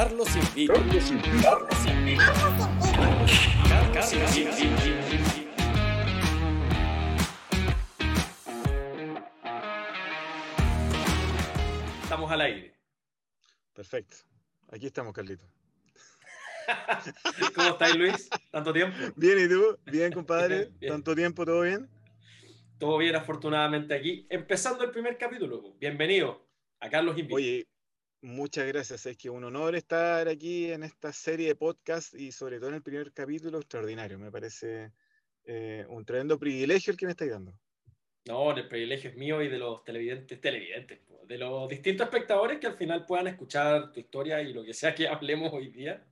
Carlos Invita. Carlos Invita. Carlos Invita. Carlos Invita. Estamos al aire. Perfecto. Aquí estamos, Carlito. ¿Cómo estás, Luis? ¿Tanto tiempo? Bien, ¿y tú? Bien, compadre. Bien. ¿Tanto tiempo? ¿Todo bien? Todo bien, afortunadamente, aquí. Empezando el primer capítulo. Bienvenido a Carlos Invita. Oye, muchas gracias. Es que un honor estar aquí en esta serie de podcast y sobre todo en el primer capítulo extraordinario. Me parece eh, un tremendo privilegio el que me estáis dando. No, el privilegio es mío y de los televidentes, televidentes, de los distintos espectadores que al final puedan escuchar tu historia y lo que sea que hablemos hoy día.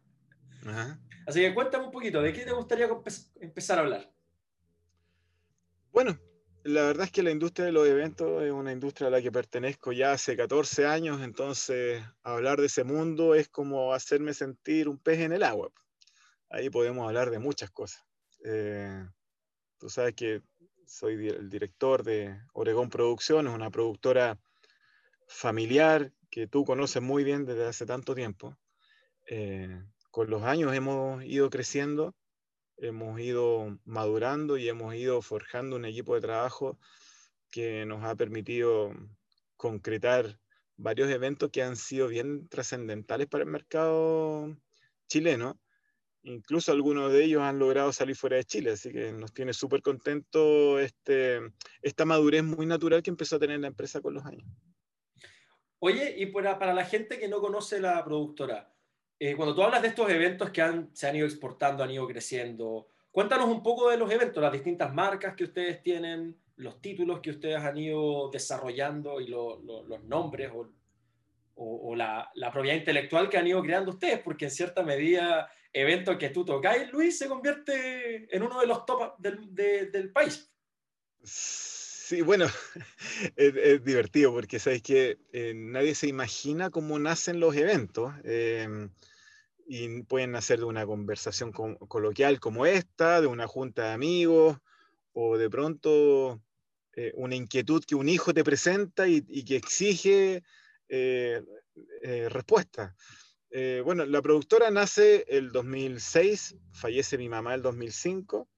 Ajá. Así que cuéntame un poquito, ¿de qué te gustaría empezar a hablar? Bueno, la verdad es que la industria de los eventos es una industria a la que pertenezco ya hace 14 años, entonces hablar de ese mundo es como hacerme sentir un pez en el agua. Ahí podemos hablar de muchas cosas. Eh, tú sabes que soy el director de Oregón Producciones, una productora familiar que tú conoces muy bien desde hace tanto tiempo. Eh, con los años hemos ido creciendo, hemos ido madurando y hemos ido forjando un equipo de trabajo que nos ha permitido concretar varios eventos que han sido bien trascendentales para el mercado chileno Incluso algunos de ellos han logrado salir fuera de Chile, así que nos tiene súper contento este, esta madurez muy natural que empezó a tener la empresa con los años. Oye, y para, para la gente que no conoce la productora, eh, cuando tú hablas de estos eventos que han, se han ido exportando, han ido creciendo, cuéntanos un poco de los eventos, las distintas marcas que ustedes tienen, los títulos que ustedes han ido desarrollando y lo, lo, los nombres o, o, o la, la propiedad intelectual que han ido creando ustedes, porque en cierta medida evento que tú tocáis, Luis, se convierte en uno de los top del, de, del país. Sí, bueno, es, divertido porque sabes que eh, nadie se imagina cómo nacen los eventos eh, y pueden nacer de una conversación con, coloquial como esta, de una junta de amigos o de pronto eh, una inquietud que un hijo te presenta y, y que exige eh, respuesta. Bueno, la productora nace el 2006, fallece mi mamá el 2005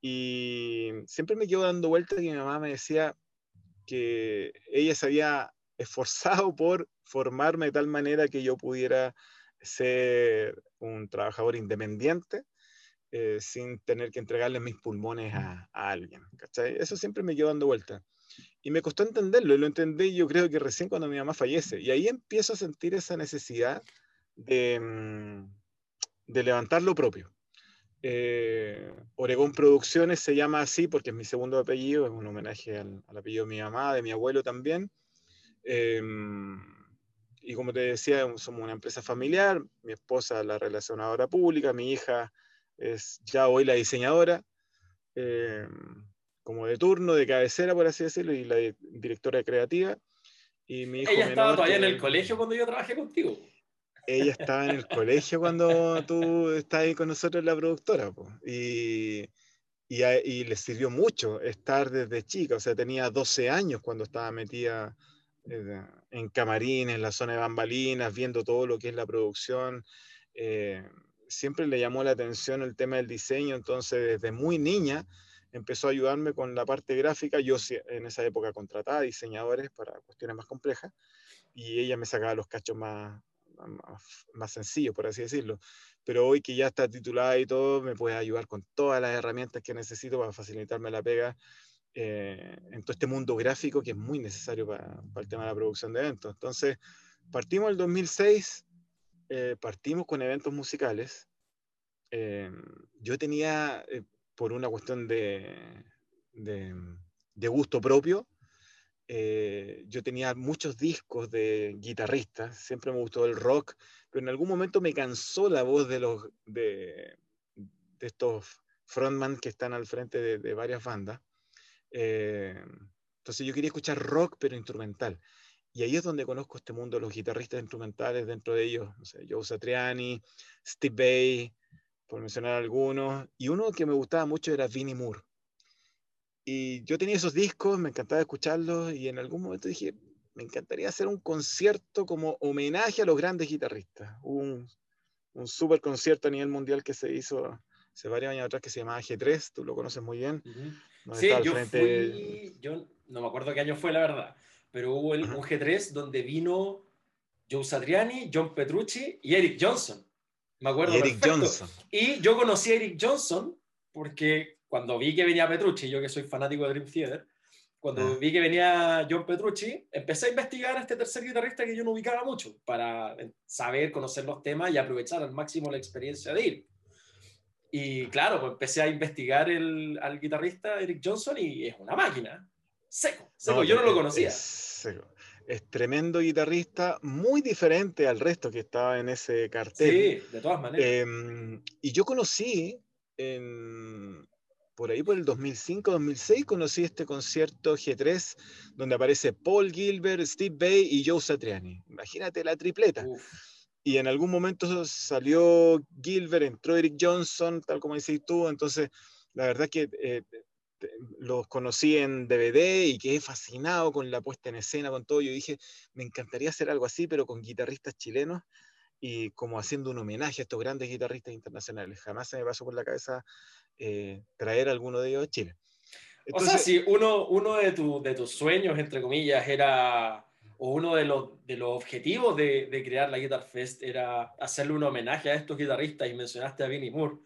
y siempre me quedo dando vuelta que mi mamá me decía que ella se había esforzado por formarme de tal manera que yo pudiera ser un trabajador independiente eh, sin tener que entregarle mis pulmones a, alguien. Eso siempre me quedo dando vuelta. Y me costó entenderlo, y lo entendí yo creo que recién cuando mi mamá fallece. Y ahí empiezo a sentir esa necesidad de, mm, de levantar lo propio. Eh, Oregón Producciones se llama así porque es mi segundo apellido, es un homenaje al, al apellido de mi mamá, de mi abuelo también. Eh, y como te decía, somos una empresa familiar, mi esposa la relacionadora pública, mi hija es ya hoy la diseñadora, eh, como de turno, de cabecera, por así decirlo, y la directora creativa. Y mi hijo Ella estaba todavía que, en el colegio cuando yo trabajé contigo ella estaba en el colegio cuando tú estás ahí con nosotros la productora, po. Y, y, le sirvió mucho estar desde chica, o sea, tenía 12 años cuando estaba metida eh, en camarín, en la zona de bambalinas, viendo todo lo que es la producción. Eh, siempre le llamó la atención el tema del diseño, entonces desde muy niña empezó a ayudarme con la parte gráfica. Yo en esa época contrataba diseñadores para cuestiones más complejas y ella me sacaba los cachos más, más, sencillo, por así decirlo. Pero hoy que ya está titulada y todo, me puede ayudar con todas las herramientas que necesito para facilitarme la pega eh, en todo este mundo gráfico que es muy necesario para, para, el tema de la producción de eventos. Entonces, partimos el 2006, eh, partimos con eventos musicales. Eh, yo tenía, eh, por una cuestión de, de, de gusto propio, eh, yo tenía muchos discos de guitarristas, siempre me gustó el rock, pero en algún momento me cansó la voz de, los, de, de estos frontman que están al frente de, varias bandas. Eh, entonces yo quería escuchar rock, pero instrumental. Y ahí es donde conozco este mundo los guitarristas instrumentales, dentro de ellos, no sé, Joe Satriani, Steve Bay, por mencionar algunos, y uno que me gustaba mucho era Vinnie Moore. Y yo tenía esos discos, me encantaba escucharlos y en algún momento dije, me encantaría hacer un concierto como homenaje a los grandes guitarristas. Un, un super concierto a nivel mundial que se hizo hace varios años atrás que se llamaba G3, tú lo conoces muy bien. Sí, yo fui, yo no me acuerdo qué año fue la verdad, pero hubo el, un G3 donde vino Joe Satriani, John Petrucci y Eric Johnson. Me acuerdo. Y Eric Johnson. Y yo conocí a Eric Johnson porque cuando vi que venía Petrucci, yo que soy fanático de Dream Theater, cuando ah. vi que venía John Petrucci, empecé a investigar a este tercer guitarrista que yo no ubicaba mucho para saber, conocer los temas y aprovechar al máximo la experiencia de ir. Y claro, pues empecé a investigar el, al guitarrista Eric Johnson y es una máquina. Seco, seco. yo no lo conocía. Es, es, tremendo guitarrista, muy diferente al resto que estaba en ese cartel. Sí, de todas maneras. Em, y yo conocí en, por ahí por el 2005-2006 conocí este concierto G3 donde aparece Paul Gilbert, Steve Bay y Joe Satriani. Imagínate la tripleta. Y en algún momento salió Gilbert, entró Eric Johnson, tal como decís tú. Entonces, la verdad que eh, los conocí en DVD y quedé fascinado con la puesta en escena, con todo. Yo dije, me encantaría hacer algo así, pero con guitarristas chilenos y como haciendo un homenaje a estos grandes guitarristas internacionales. Jamás se me pasó por la cabeza eh, traer alguno de ellos a Chile. o sea, si uno, uno de, de, tus sueños, entre comillas, era, o uno de los, de los objetivos de, de, crear la Guitar Fest era hacerle un homenaje a estos guitarristas y mencionaste a Vinnie Moore,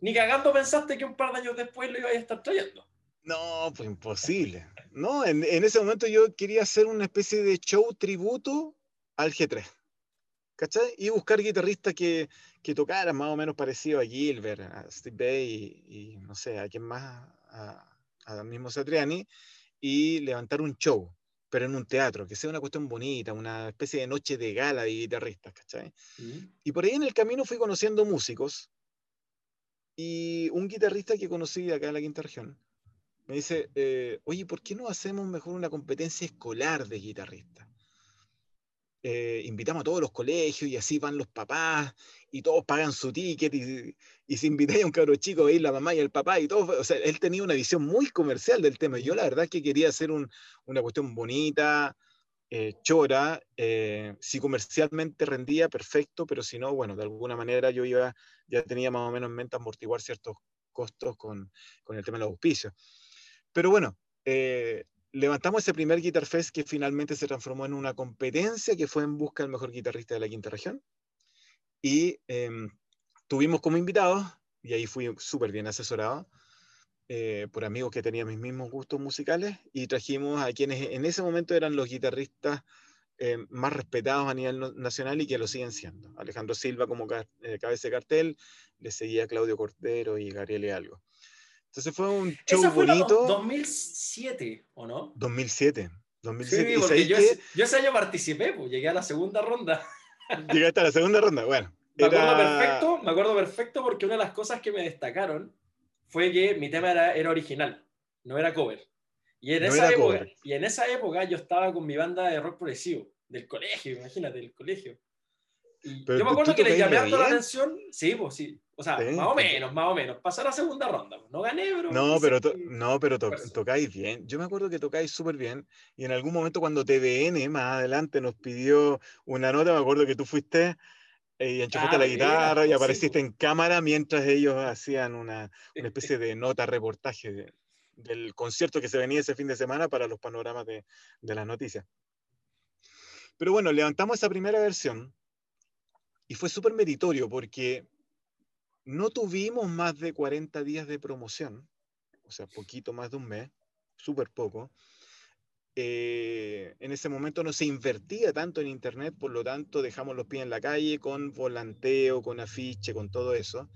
ni cagando pensaste que un par de años después lo iba a estar trayendo. No, pues imposible. No, en, en ese momento yo quería hacer una especie de show tributo al G3. ¿Cachai? Y buscar guitarristas que, que tocaran más o menos parecido a Gilbert, a Steve Bay y, no sé, a quién más, a, a mismo Satriani, y levantar un show, pero en un teatro, que sea una cuestión bonita, una especie de noche de gala de guitarristas, ¿cachai? Y por ahí en el camino fui conociendo músicos, y un guitarrista que conocí acá en la quinta región, me dice, eh, oye, ¿por qué no hacemos mejor una competencia escolar de guitarristas? Eh, invitamos a todos los colegios y así van los papás y todos pagan su ticket y, y si invitáis a un cabro chico a ir la mamá y el papá y todo, o sea, él tenía una visión muy comercial del tema. Yo la verdad que quería hacer un, una cuestión bonita, eh, chora, eh, si comercialmente rendía, perfecto, pero si no, bueno, de alguna manera yo iba, ya tenía más o menos en mente amortiguar ciertos costos con, con el tema de los auspicios. Pero bueno, levantamos ese primer Guitar Fest que finalmente se transformó en una competencia que fue en busca del mejor guitarrista de la quinta región. Y em, tuvimos como invitados, y ahí fui súper bien asesorado, eh, por amigos que tenían mis mismos gustos musicales, y trajimos a quienes en ese momento eran los guitarristas eh, más respetados a nivel nacional y que lo siguen siendo. Alejandro Silva como eh, cabeza de cartel, le seguía Claudio Cordero y Gabriel Algo. Entonces fue un show fue bonito. 2007, ¿o no? 2007. 2007. Sí, porque yo, ese, año participé, pues, llegué a la segunda ronda. Llegaste a la segunda ronda, bueno. Me acuerdo perfecto, me acuerdo perfecto porque una de las cosas que me destacaron fue que mi tema era, era original, no era cover. Y en, esa época, y en esa época yo estaba con mi banda de rock progresivo, del colegio, imagínate, del colegio. Yo me acuerdo que le llamé toda la atención, sí, pues sí, o sea, más o menos, más o menos. Pasar a segunda ronda. Pues, no gané, bro. No, pero, no, pero tocáis bien. Yo me acuerdo que tocáis súper bien. Y en algún momento cuando TVN más adelante nos pidió una nota, me acuerdo que tú fuiste eh, y enchufaste la ah, guitarra y pues, apareciste en cámara mientras ellos hacían una, una especie de nota reportaje del concierto que se venía ese fin de semana para los panoramas de, de las noticias. Pero bueno, levantamos esa primera versión y fue súper meritorio porque no tuvimos más de 40 días de promoción, o sea, poquito más de un mes, súper poco. Eh, en ese momento no se invertía tanto en Internet, por lo tanto dejamos los pies en la calle con volanteo, con afiche, con todo eso.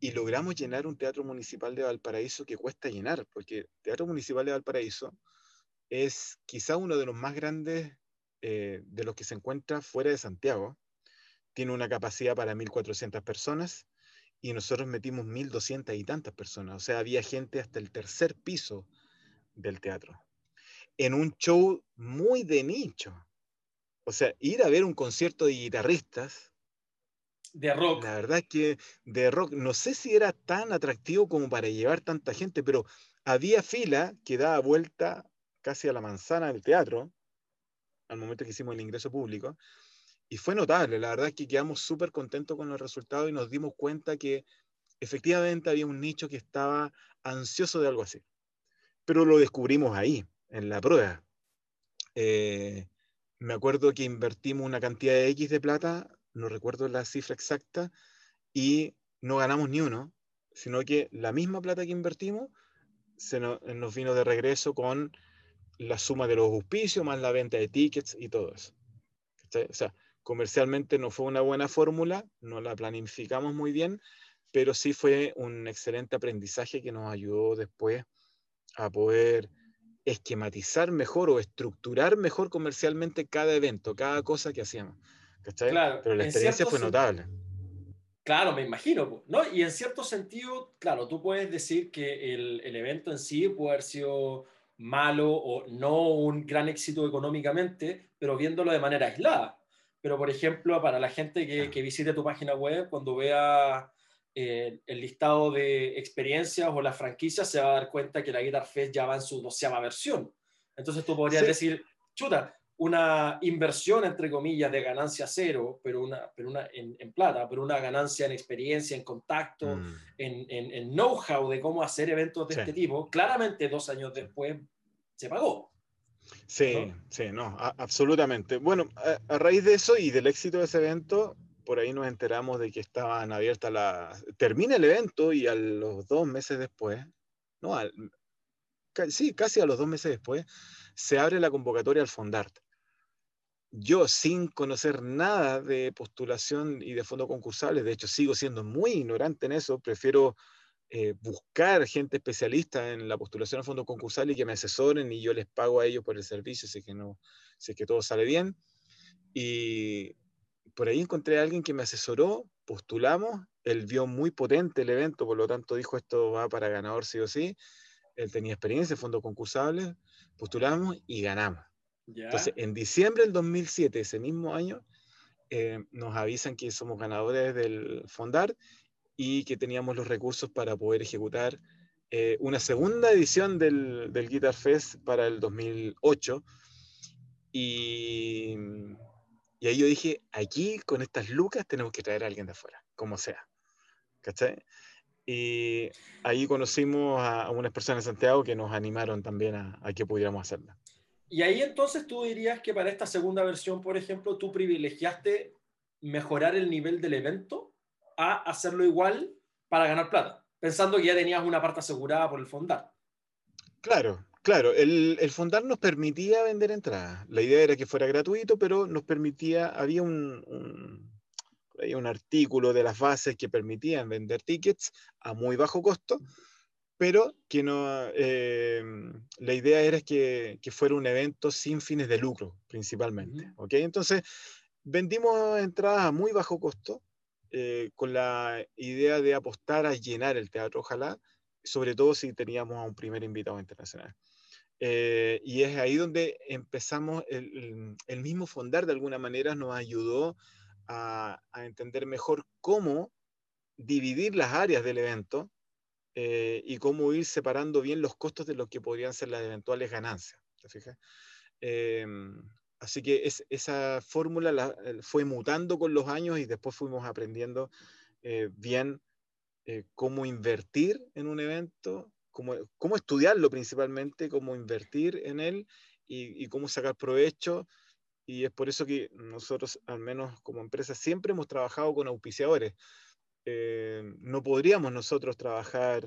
Y logramos llenar un teatro municipal de Valparaíso que cuesta llenar, porque el Teatro Municipal de Valparaíso es quizá uno de los más grandes eh, de los que se encuentra fuera de Santiago tiene una capacidad para 1.400 personas y nosotros metimos 1.200 y tantas personas. O sea, había gente hasta el tercer piso del teatro. En un show muy de nicho. O sea, ir a ver un concierto de guitarristas. De rock. La verdad es que de rock, no sé si era tan atractivo como para llevar tanta gente, pero había fila que daba vuelta casi a la manzana del teatro al momento que hicimos el ingreso público. Y fue notable, la verdad es que quedamos súper contentos con los resultados y nos dimos cuenta que efectivamente había un nicho que estaba ansioso de algo así. Pero lo descubrimos ahí, en la prueba. Eh, me acuerdo que invertimos una cantidad de X de plata, no recuerdo la cifra exacta, y no ganamos ni uno, sino que la misma plata que invertimos se nos, vino de regreso con la suma de los auspicios más la venta de tickets y todo eso. O sea, comercialmente no fue una buena fórmula, no la planificamos muy bien, pero sí fue un excelente aprendizaje que nos ayudó después a poder esquematizar mejor o estructurar mejor comercialmente cada evento, cada cosa que hacíamos. Claro, pero la experiencia fue notable. Claro, me imagino, ¿no? Y en cierto sentido, claro, tú puedes decir que el, el, evento en sí puede haber sido malo o no un gran éxito económicamente, pero viéndolo de manera aislada. Pero, por ejemplo, para la gente que, que visite tu página web, cuando vea eh, el listado de experiencias o las franquicias, se va a dar cuenta que la Guitar Fest ya va en su doceava versión. Entonces tú podrías decir, chuta, una inversión, entre comillas, de ganancia cero, pero una, pero una en, plata, pero una ganancia en experiencia, en contacto, mm. en, en, know-how de cómo hacer eventos de este tipo, claramente dos años después se pagó. Sí, sí, no, absolutamente. Bueno, a, raíz de eso y del éxito de ese evento, por ahí nos enteramos de que estaban abiertas las... Termina el evento y a los dos meses después, no, sí, casi a los dos meses después, se abre la convocatoria al Fondart yo sin conocer nada de postulación y de fondos concursables, de hecho sigo siendo muy ignorante en eso, prefiero eh, buscar gente especialista en la postulación a fondos concursables y que me asesoren y yo les pago a ellos por el servicio, si que, no, si que todo sale bien. Y por ahí encontré a alguien que me asesoró, postulamos, él vio muy potente el evento, por lo tanto dijo esto va para ganador sí o sí, él tenía experiencia en fondos concursables, postulamos y ganamos. Entonces, en diciembre del 2007, ese mismo año, eh, nos avisan que somos ganadores del Fondar y que teníamos los recursos para poder ejecutar eh, una segunda edición del, del, Guitar Fest para el 2008. Y, y, ahí yo dije, aquí con estas lucas tenemos que traer a alguien de afuera, como sea. ¿Cachai? Y ahí conocimos a, unas personas de Santiago que nos animaron también a, a que pudiéramos hacerlo. Y ahí entonces tú dirías que para esta segunda versión, por ejemplo, tú privilegiaste mejorar el nivel del evento a hacerlo igual para ganar plata, pensando que ya tenías una parte asegurada por el fondar. Claro, claro. El, el fondar nos permitía vender entradas. La idea era que fuera gratuito, pero nos permitía, había un, un, un artículo de las bases que permitían vender tickets a muy bajo costo pero que no, eh, la idea era que, que, fuera un evento sin fines de lucro, principalmente. ¿ok? Entonces, vendimos entradas a muy bajo costo, eh, con la idea de apostar a llenar el teatro, ojalá, sobre todo si teníamos a un primer invitado internacional. Eh, y es ahí donde empezamos, el, mismo Fondar de alguna manera nos ayudó a, entender mejor cómo dividir las áreas del evento eh, y cómo ir separando bien los costos de lo que podrían ser las eventuales ganancias. ¿te fijas? Así que esa fórmula fue mutando con los años y después fuimos aprendiendo eh, bien eh, cómo invertir en un evento, cómo, cómo, estudiarlo principalmente, cómo invertir en él y, y cómo sacar provecho. Y es por eso que nosotros, al menos como empresa, siempre hemos trabajado con auspiciadores. Eh, no podríamos nosotros trabajar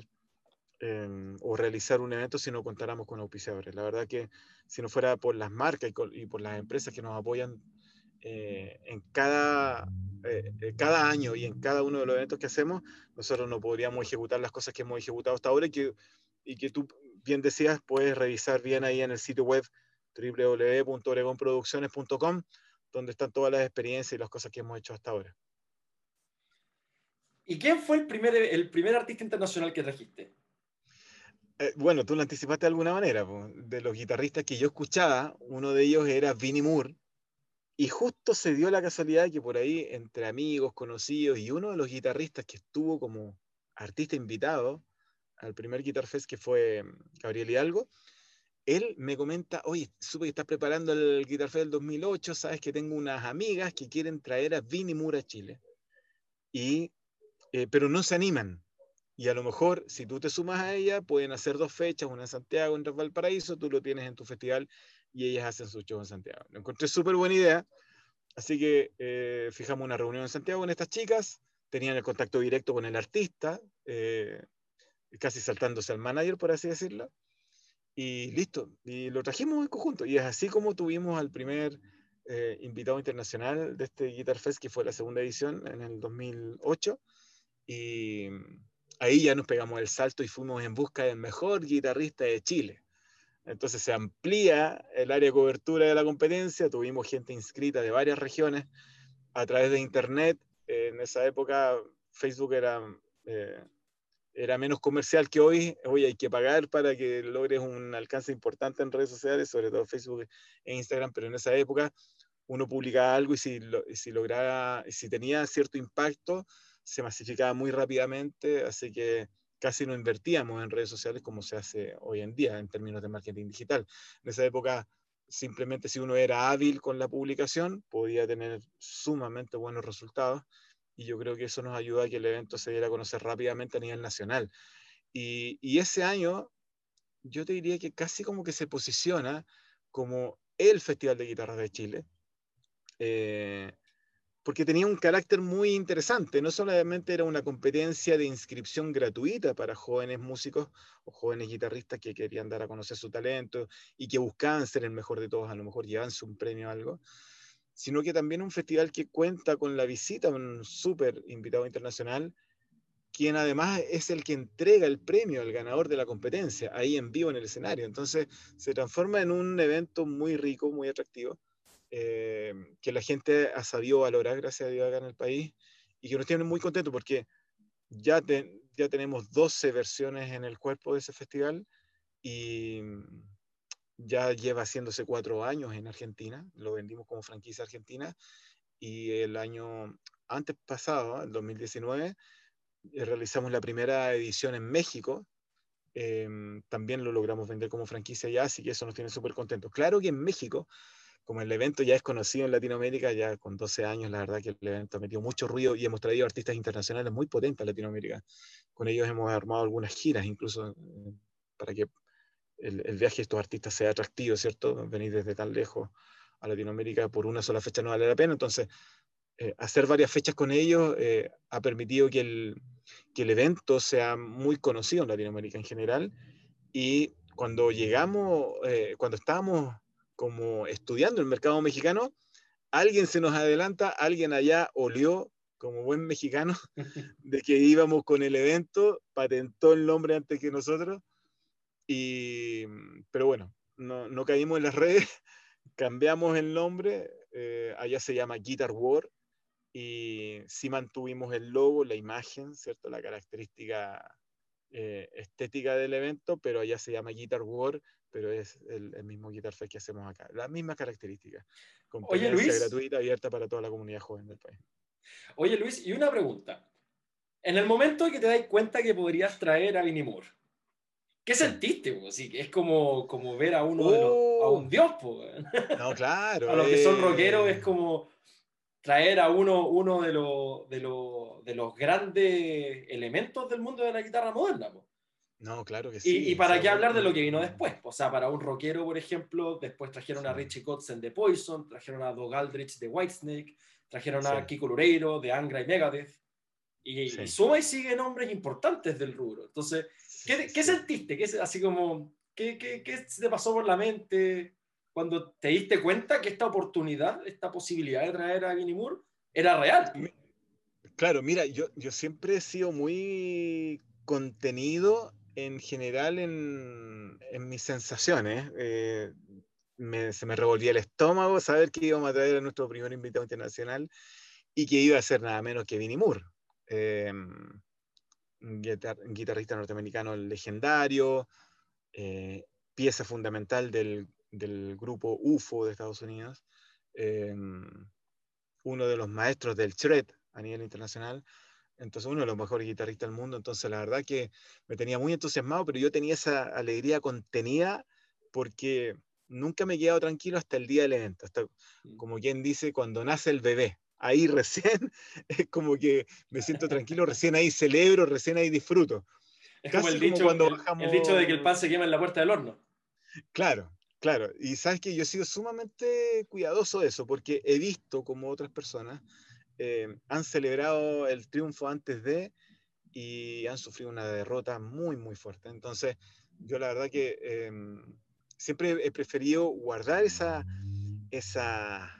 o realizar un evento si no contáramos con auspiciadores. La verdad que si no fuera por las marcas y, por las empresas que nos apoyan eh, en cada, eh, cada año y en cada uno de los eventos que hacemos, nosotros no podríamos ejecutar las cosas que hemos ejecutado hasta ahora y que, y que tú bien decías, puedes revisar bien ahí en el sitio web www.oregonproducciones.com, donde están todas las experiencias y las cosas que hemos hecho hasta ahora. ¿Y quién fue el primer, el primer artista internacional que trajiste? Eh, bueno, tú lo anticipaste de alguna manera. De los guitarristas que yo escuchaba, uno de ellos era Vinnie Moore. Y justo se dio la casualidad que por ahí, entre amigos, conocidos, y uno de los guitarristas que estuvo como artista invitado al primer Guitar Fest, que fue mm, Gabriel Hidalgo, él me comenta, oye, supe que estás preparando el Guitar Fest del 2008, sabes que tengo unas amigas que quieren traer a Vinny Moore a Chile, y, eh, pero no se animan. Y a lo mejor, si tú te sumas a ella, pueden hacer dos fechas, una en Santiago, otra en Valparaíso, tú lo tienes en tu festival y ellas hacen su show en Santiago. Lo encontré súper buena idea, así que eh, fijamos una reunión en Santiago con estas chicas, tenían el contacto directo con el artista, eh, casi saltándose al manager, por así decirlo, y listo, y lo trajimos en conjunto. Y es así como tuvimos al primer eh, invitado internacional de este Guitar Fest, que fue la segunda edición en el 2008, y ahí ya nos pegamos el salto y fuimos en busca del mejor guitarrista de Chile. Entonces se amplía el área de cobertura de la competencia, tuvimos gente inscrita de varias regiones a través de Internet. En esa época Facebook era, eh, era menos comercial que hoy. Hoy hay que pagar para que logres un alcance importante en redes sociales, sobre todo Facebook e Instagram, pero en esa época uno publicaba algo y si, si lograba, si tenía cierto impacto, se masificaba muy rápidamente, así que casi no invertíamos en redes sociales como se hace hoy en día en términos de marketing digital. En esa época, simplemente si uno era hábil con la publicación, podía tener sumamente buenos resultados y yo creo que eso nos ayuda a que el evento se diera a conocer rápidamente a nivel nacional. Y, ese año, yo te diría que casi como que se posiciona como el Festival de Guitarras de Chile. Eh, porque tenía un carácter muy interesante. No solamente era una competencia de inscripción gratuita para jóvenes músicos o jóvenes guitarristas que querían dar a conocer su talento y que buscaban ser el mejor de todos, a lo mejor llevarse un premio o algo, sino que también un festival que cuenta con la visita de un súper invitado internacional, quien además es el que entrega el premio al ganador de la competencia, ahí en vivo en el escenario. Entonces se transforma en un evento muy rico, muy atractivo eh, que la gente ha sabido valorar, gracias a Dios, acá en el país, y que nos tiene muy contentos porque ya, ya tenemos 12 versiones en el cuerpo de ese festival y ya lleva haciéndose cuatro años en Argentina, lo vendimos como franquicia argentina, y el año antes pasado, el 2019, eh, realizamos la primera edición en México, em, también lo logramos vender como franquicia ya, así que eso nos tiene súper contentos. Claro que en México como el evento ya es conocido en Latinoamérica, ya con 12 años, la verdad que el evento ha metido mucho ruido y hemos traído artistas internacionales muy potentes a Latinoamérica. Con ellos hemos armado algunas giras, incluso eh, para que el, viaje de estos artistas sea atractivo, ¿cierto? Venir desde tan lejos a Latinoamérica por una sola fecha no vale la pena. Entonces, eh, hacer varias fechas con ellos eh, ha permitido que el, que el evento sea muy conocido en Latinoamérica en general. Y cuando llegamos, cuando estábamos como estudiando el mercado mexicano, alguien se nos adelanta, alguien allá olió como buen mexicano de que íbamos con el evento, patentó el nombre antes que nosotros, y, pero bueno, no, no caímos en las redes, cambiamos el nombre, eh, allá se llama Guitar War, y sí mantuvimos el logo, la imagen, ¿cierto? La característica eh, estética del evento, pero allá se llama Guitar War, pero es el, mismo Guitar Fest que hacemos acá. Las mismas características. Oye, Luis. gratuita, abierta para toda la comunidad joven del país. Oye, Luis, y una pregunta. En el momento que te das cuenta que podrías traer a Vinnie Moore, ¿qué sentiste? Así es como, como ver a uno de los, a un oh. dios. No, claro. a los que son eh. rockeros es como traer a uno, uno de, los, de, los, de los grandes elementos del mundo de la guitarra moderna. No, claro que sí. Y, para qué hablar de lo que vino después. O sea, para un rockero, por ejemplo, después trajeron a Richie Kotzen de Poison, trajeron a Doug Aldrich de Whitesnake, trajeron a Kiko Loureiro de Angra y Megadeth. Y, suma y sigue nombres importantes del rubro. Entonces, ¿qué, ¿qué sentiste? ¿Qué, así como, ¿qué, ¿qué, qué, te pasó por la mente cuando te diste cuenta que esta oportunidad, esta posibilidad de traer a Vinnie Moore era real? Claro, mira, yo, yo siempre he sido muy contenido en general en, mis sensaciones. Eh, se me revolvía el estómago saber que íbamos a traer a nuestro primer invitado internacional y que iba a ser nada menos que Vinnie Moore, eh, un, guitarrista norteamericano legendario, eh, pieza fundamental del, grupo UFO de Estados Unidos, uno de los maestros del shred a nivel internacional, entonces uno de los mejores guitarristas del mundo, entonces la verdad que me tenía muy entusiasmado, pero yo tenía esa alegría contenida porque nunca me he quedado tranquilo hasta el día del evento, hasta como quien dice, cuando nace el bebé. Ahí recién es como que me siento tranquilo, recién ahí celebro, recién ahí disfruto. Es como Casi el como dicho, cuando el- el, bajamos- dicho de que el pan se quema en la puerta del horno. Claro, claro. Y sabes que yo he sido sumamente cuidadoso de eso, porque he visto como otras personas eh, han celebrado el triunfo antes de y han sufrido una derrota muy, muy fuerte. Entonces, yo la verdad que eh, siempre he preferido guardar esa, esa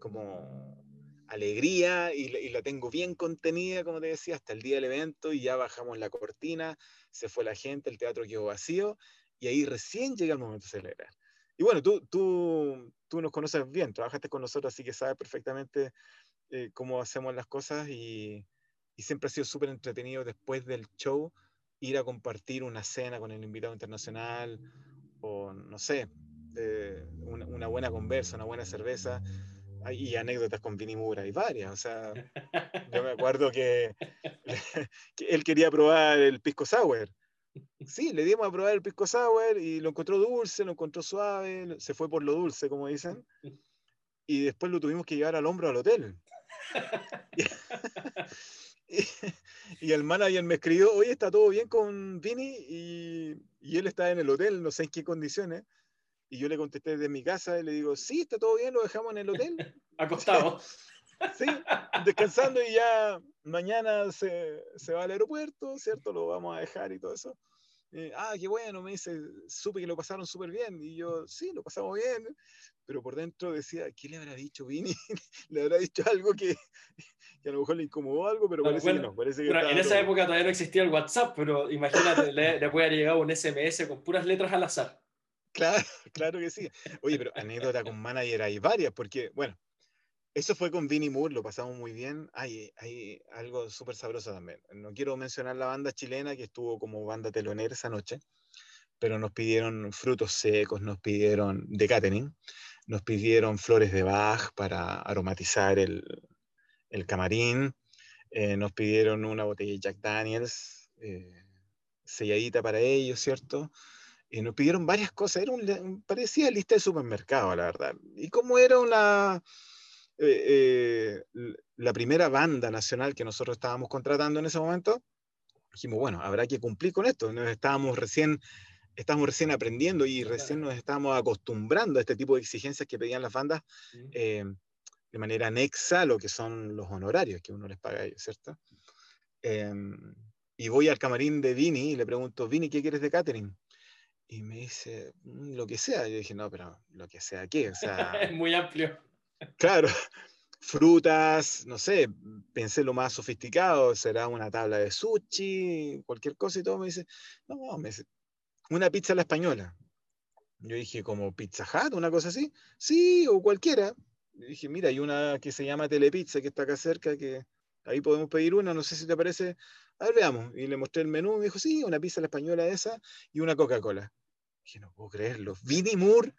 como alegría y, y la tengo bien contenida, como te decía, hasta el día del evento y ya bajamos la cortina, se fue la gente, el teatro quedó vacío y ahí recién llega el momento de celebrar. Y bueno, tú, tú, tú nos conoces bien, trabajaste con nosotros, así que sabes perfectamente eh, cómo hacemos las cosas y, y siempre ha sido súper entretenido después del show ir a compartir una cena con el invitado internacional o no sé, eh, una, una buena conversa, una buena cerveza Hay- y anécdotas con Vinny Moore, hay varias, o sea, yo me acuerdo que, que él quería probar el pisco sour. Sí, le dimos a probar el pisco sour y lo encontró dulce, lo encontró suave, se fue por lo dulce, como dicen, y después lo tuvimos que llevar al hombro al hotel. Y, y el manager me escribió, oye, ¿está todo bien con Vini? Y, y él está en el hotel, no sé en qué condiciones. Y yo le contesté desde mi casa y le digo, sí, está todo bien, lo dejamos en el hotel. Acostado. Sí, descansando y ya mañana se, se va al aeropuerto, ¿cierto? Lo vamos a dejar y todo eso. Eh, ah, qué bueno, me dice, supe que lo pasaron súper bien. Y yo, sí, lo pasamos bien. Pero por dentro decía, ¿qué le habrá dicho Vini? ¿Le habrá dicho algo que, que a lo mejor le incomodó algo? Pero Bueno, parece que bueno, no. Parece que en esa todo- época todavía no existía el WhatsApp, pero imagínate, le, le puede haber llegado un SMS con puras letras al azar. Claro, claro que sí. Oye, pero anécdota con manager hay varias, porque, bueno, eso fue con Vinnie Moore, lo pasamos muy bien. Hay, hay algo súper sabroso también. No quiero mencionar la banda chilena que estuvo como banda telonera esa noche, pero nos pidieron frutos secos, nos pidieron de catering, nos pidieron flores de Bach para aromatizar el, el camarín, eh, nos pidieron una botella de Jack Daniels, eh, selladita para ellos, ¿cierto? y nos pidieron varias cosas, era un, parecía lista de supermercado, la verdad. Y como era una, eh, eh, la primera banda nacional que nosotros estábamos contratando en ese momento, dijimos, bueno, habrá que cumplir con esto. Nos estábamos recién, estábamos recién aprendiendo y recién nos estábamos acostumbrando a este tipo de exigencias que pedían las bandas eh, de manera anexa a lo que son los honorarios que uno les paga a ellos, ¿cierto? Em, y voy al camarín de Vini y le pregunto, Vini, ¿qué quieres de catering? Y me dice, "Mm, lo que sea. Yo dije, no, pero lo que sea, ¿qué? O sea, Es muy amplio. claro, frutas, no sé, pensé lo más sofisticado, será una tabla de sushi, cualquier cosa y todo. Me dice, no, me dice, una pizza a la española. Yo dije, como Pizza Hut, una cosa así. Sí, o cualquiera. Dije, mira, hay una que se llama Telepizza que está acá cerca, que ahí podemos pedir una, no sé si te parece. A ver, veamos. Y le mostré el menú, me dijo, sí, una pizza a la española esa y una Coca-Cola. Dije, no puedo creerlo. Vinny Moore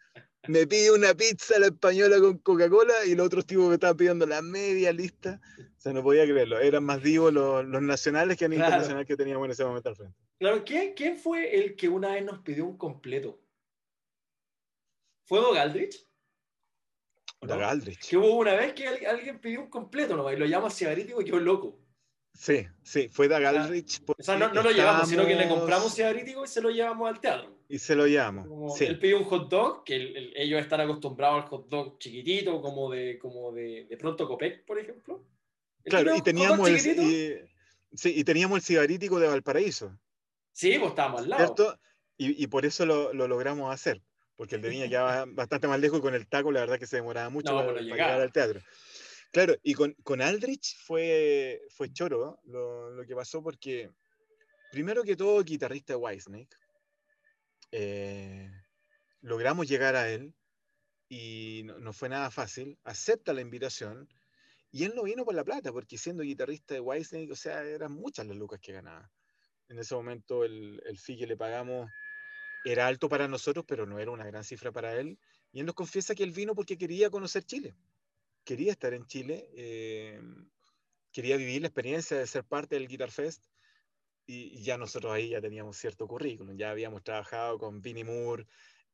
me pide una pizza la española con Coca-Cola y los otros tipos me estaban pidiendo la media lista. O sea, no podía creerlo. Eran más vivos los, los nacionales que los Claro. internacionales que teníamos en ese momento al frente. Claro, ¿quién, quién fue el que una vez nos pidió un completo? ¿Fue Doug Aldrich? ¿O no? Doug Aldrich. Que hubo una vez que al- alguien pidió un completo nomás y lo llama cigarítico y quedó loco. Sí, sí, fue Doug Aldrich. O sea, no, no lo llevamos, sino que le compramos cigarítico y se lo llevamos al teatro. Y se lo. Como Sí. Él pidió un hot dog, que el- el- ellos están acostumbrados al hot dog chiquitito, como de, como de, de pronto Copec, por ejemplo. Él Claro, y teníamos el, y, sí, y teníamos el de Valparaíso, Sí, pues estábamos al lado. ¿cierto? Y, y por eso lo, lo logramos hacer, porque el de Viña quedaba bastante más lejos y con el taco la verdad que se demoraba mucho No, para, llegar al teatro. Claro, y con, con Aldrich fue, fue choro ¿no? lo, lo que pasó porque, primero que todo, guitarrista de Whitesnake, eh, logramos llegar a él y no, fue nada fácil, acepta la invitación y él no vino por la plata, porque siendo guitarrista de Whitesnake, o sea, eran muchas las lucas que ganaba. En ese momento el, el fee que le pagamos era alto para nosotros, pero no era una gran cifra para él. Y él nos confiesa que él vino porque quería conocer Chile. Quería estar en Chile, eh, quería vivir la experiencia de ser parte del Guitar Fest. Y, y ya nosotros ahí ya teníamos cierto currículum, ya habíamos trabajado con Vinnie Moore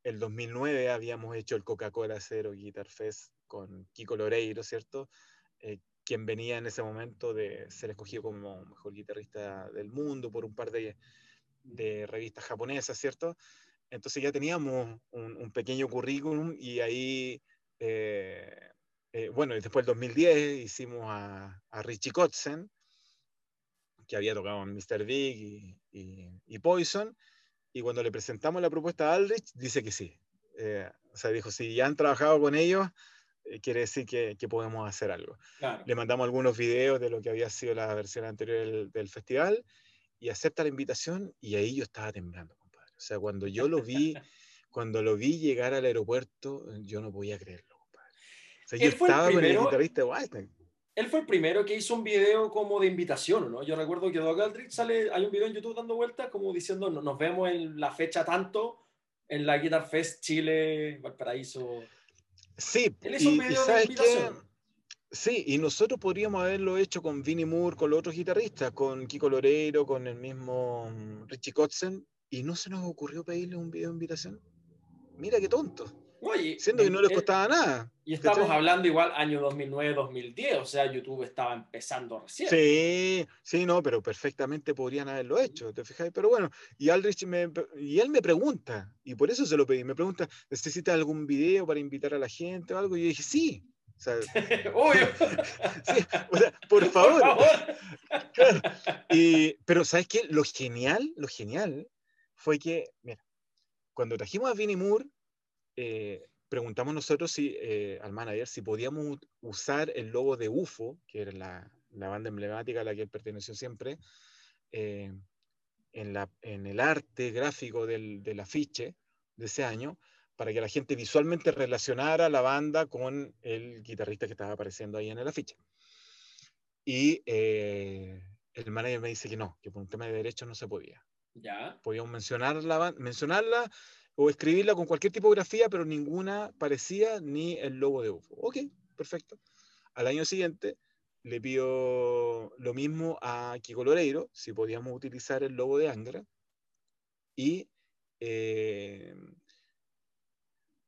el 2009 habíamos hecho el Coca-Cola Zero Guitar Fest con Kiko Loreiro, ¿cierto? Eh, quien venía en ese momento de ser escogido como mejor guitarrista del mundo por un par de, de revistas japonesas, ¿cierto? Entonces ya teníamos un, pequeño currículum y ahí, eh, eh, bueno, después del 2010 hicimos a, a, Richie Kotzen, que había tocado en Mr. Big y, y, Poison, y cuando le presentamos la propuesta a Aldrich, dice que sí. Eh, o sea, dijo, si ya han trabajado con ellos, quiere decir que, que, podemos hacer algo. Le mandamos algunos videos de lo que había sido la versión anterior del, del festival y acepta la invitación y ahí yo estaba temblando, compadre. O sea, cuando yo lo vi, cuando lo vi llegar al aeropuerto, yo no podía creerlo, compadre. O sea, yo estaba con el guitarrista de Él fue el primero que hizo un video como de invitación, ¿no? Yo recuerdo que Doug Aldrich sale, hay un video en YouTube dando vueltas como diciendo, nos vemos en la fecha tanto en la Guitar Fest Chile, Valparaíso. Sí, Él hizo un video de invitación. Sí, y nosotros podríamos haberlo hecho con Vinnie Moore, con los otros guitarristas, con Kiko Loreiro, con el mismo mm, Richie Kotzen, y no se nos ocurrió pedirle un video de invitación. Mira qué tonto. Oye, Siendo que no les costaba nada. Y estamos hablando igual año 2009-2010, o sea, YouTube estaba empezando recién. Sí, sí, no, pero perfectamente podrían haberlo hecho, ¿te fijas? Pero bueno, y Aldrich me, y él me pregunta, y por eso se lo pedí, me pregunta, ¿necesita algún video para invitar a la gente o algo? Y yo dije, sí, o sea, por favor. Y, pero ¿sabes qué? Lo genial, lo genial fue que, mira, cuando trajimos a Vinnie Moore, eh, preguntamos nosotros si, eh, al manager si podíamos usar el logo de UFO, que era la, la banda emblemática a la que él perteneció siempre, eh, en, la, en, el arte gráfico del, del afiche de ese año, para que la gente visualmente relacionara la banda con el guitarrista que estaba apareciendo ahí en el afiche. Y eh, el manager me dice que no, que por un tema de derechos no se podía. Ya. Podíamos mencionarla, mencionarla o escribirla con cualquier tipografía, pero ninguna parecía ni el logo de UFO. Ok, perfecto. Al año siguiente le pido lo mismo a Kiko Loreiro, si podíamos utilizar el logo de Angra. Y eh,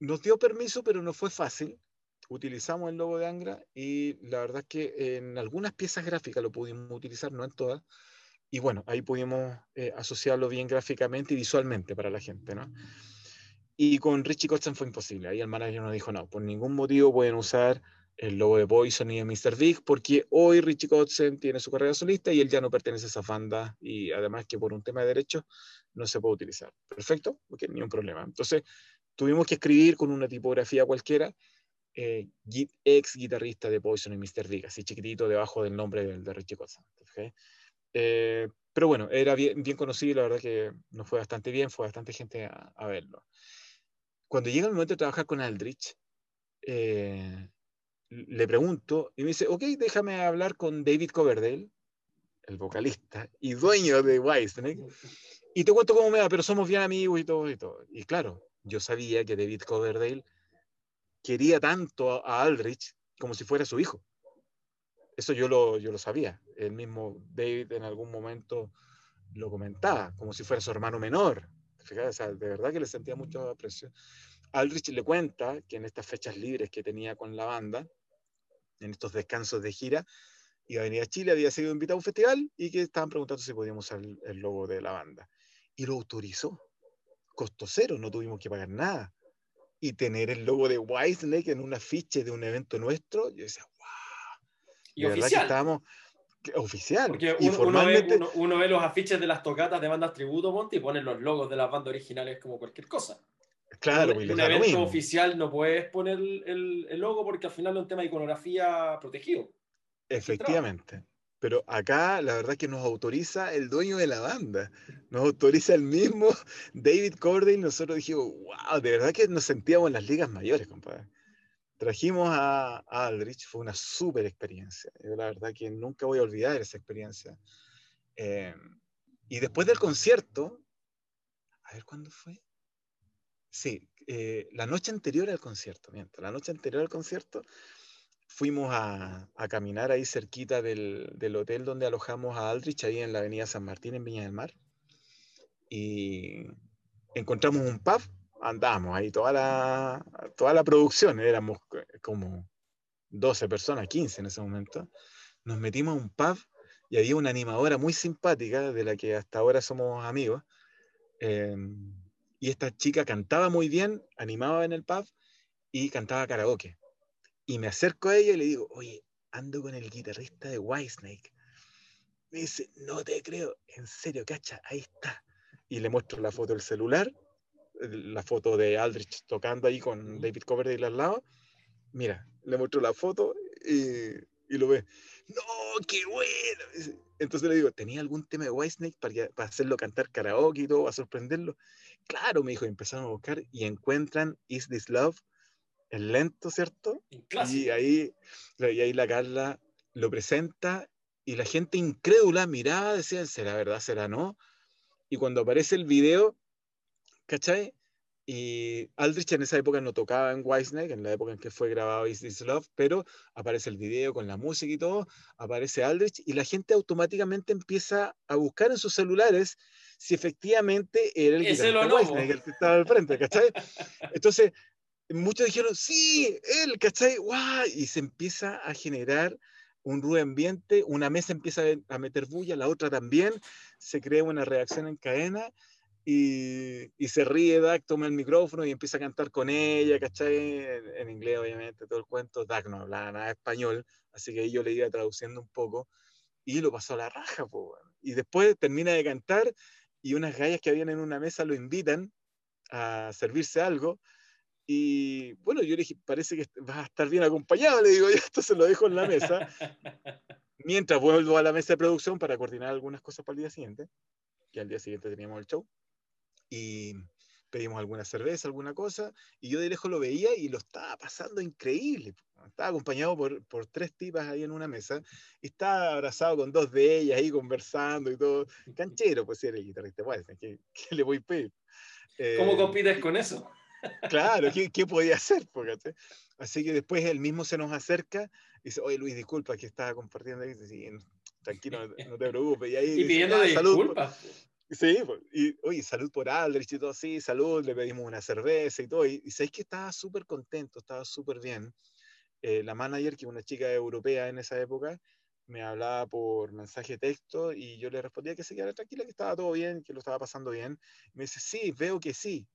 nos dio permiso, pero no fue fácil. Utilizamos el logo de Angra y la verdad es que en algunas piezas gráficas lo pudimos utilizar, no en todas. Y bueno, ahí pudimos eh, asociarlo bien gráficamente y visualmente para la gente, ¿no? Y con Richie Kotzen fue imposible. Ahí el manager nos dijo, no, por ningún motivo pueden usar el logo de Poison y de Mr. Big, porque hoy Richie Kotzen tiene su carrera solista y él ya no pertenece a esa banda y además que por un tema de derechos no se puede utilizar. Perfecto, porque ni un problema. Entonces, tuvimos que escribir con una tipografía cualquiera, eh, ex guitarrista de Poison y Mr. Big, así chiquitito debajo del nombre de, de Richie Kotzen. Eh, pero bueno, era bien, bien, conocido, la verdad que nos fue bastante bien, fue bastante gente a, verlo. Cuando llega el momento de trabajar con Aldrich, eh, le pregunto y me dice, ok, déjame hablar con David Coverdale, el vocalista y dueño de Whitesnake, y te cuento cómo me va, pero somos bien amigos y todo y todo. Y claro, yo sabía que David Coverdale quería tanto a Aldrich como si fuera su hijo. Eso yo lo, yo lo sabía. El mismo David en algún momento lo comentaba, como si fuera su hermano menor. De verdad que le sentía mucho aprecio. Aldrich le cuenta que en estas fechas libres que tenía con la banda, en estos descansos de gira, iba a venir a Chile, había sido invitado a un festival y que estaban preguntando si podíamos usar el logo de la banda. Y lo autorizó costo cero, no tuvimos que pagar nada. Y tener el logo de Whitesnake en un afiche de un evento nuestro, yo decía, wow. Y oficial. estábamos, oficial. Porque uno, ve, uno, ve, los afiches de las tocatas de bandas tributo, Monty, y ponen los logos de las bandas originales como cualquier cosa. Claro, en un evento oficial no puedes poner el, el, logo porque al final es un tema de iconografía protegido. Efectivamente. Pero acá la verdad que nos autoriza el dueño de la banda, nos autoriza el mismo David Cordell. Nosotros dijimos, wow, de verdad que nos sentíamos en las ligas mayores, compadre. Trajimos a, Aldrich, fue una súper experiencia. Yo la verdad que nunca voy a olvidar esa experiencia. Eh, y después del concierto, a ver cuándo fue. Sí, eh, la noche anterior al concierto, miento, la noche anterior al concierto, fuimos a, caminar ahí cerquita del, hotel donde alojamos a Aldrich, ahí en la avenida San Martín, en Viña del Mar. Y encontramos un pub andamos ahí toda la, toda la producción, éramos como 12 personas, 15 en ese momento, nos metimos a un pub y había una animadora muy simpática de la que hasta ahora somos amigos. Em, y esta chica cantaba muy bien, animaba en el pub y cantaba karaoke. Y me acerco a ella y le digo, oye, ando con el guitarrista de Whitesnake. Me dice, no te creo, en serio, cacha, ahí está. Y le muestro la foto del celular, la foto de Aldrich tocando ahí con David Coverdale al lado. Mira, le muestro la foto y, y lo ve. No, qué bueno. Entonces le digo, ¿tenía algún tema de Whitesnake para, para hacerlo cantar karaoke y todo, para sorprenderlo? Claro, me dijo, empezaron a buscar y encuentran Is This Love, el lento, ¿cierto? Y ahí, y ahí la Carla lo presenta y la gente incrédula miraba, decía, ¿será verdad, será no? Y cuando aparece el video, ¿cachai? Y Aldrich en esa época no tocaba en Whitesnake, en la época en que fue grabado Is This Love, pero aparece el video con la música y todo, aparece Aldrich y la gente automáticamente empieza a buscar en sus celulares si efectivamente era el guitarrista Whitesnake, el que estaba al frente, ¿cachai? Entonces, muchos dijeron, sí, él, ¿cachai? ¡Guau! Y se empieza a generar un ruido ambiente, una mesa empieza a meter bulla, la otra también, se crea una reacción en cadena y, y se ríe Dak, toma el micrófono y empieza a cantar con ella, ¿cachai? En, inglés, obviamente, todo el cuento. Dak no hablaba nada español, así que yo le iba traduciendo un poco y lo pasó a la raja, pues, Y después termina de cantar y unas gallas que habían en una mesa lo invitan a servirse algo y bueno, yo le dije, parece que vas a estar bien acompañado, le digo, esto se lo dejo en la mesa. Mientras vuelvo a la mesa de producción para coordinar algunas cosas para el día siguiente, que al día siguiente teníamos el show. Y pedimos alguna cerveza, alguna cosa, y yo de lejos lo veía y lo estaba pasando increíble. Estaba acompañado por, por tres tipas ahí en una mesa, y estaba abrazado con dos de ellas ahí conversando y todo. Canchero, pues era el guitarrista, bueno, ¿qué, ¿qué, le voy a pedir? ¿Cómo eh, compites con eso? Claro, ¿qué, ¿qué, podía hacer? Así que después él mismo se nos acerca y dice, oye Luis, disculpa que estaba compartiendo ahí. Sí, tranquilo, no te preocupes. Y, ahí y pidiendo disculpas. Sí, y oye, salud por Aldrich y todo así, salud, le pedimos una cerveza y todo. Y, y sabéis que estaba súper contento, estaba súper bien. Eh, la manager, que es una chica europea en esa época, me hablaba por mensaje de texto y yo le respondía que se quedara tranquila, que estaba todo bien, que lo estaba pasando bien. me dice, sí, veo que sí.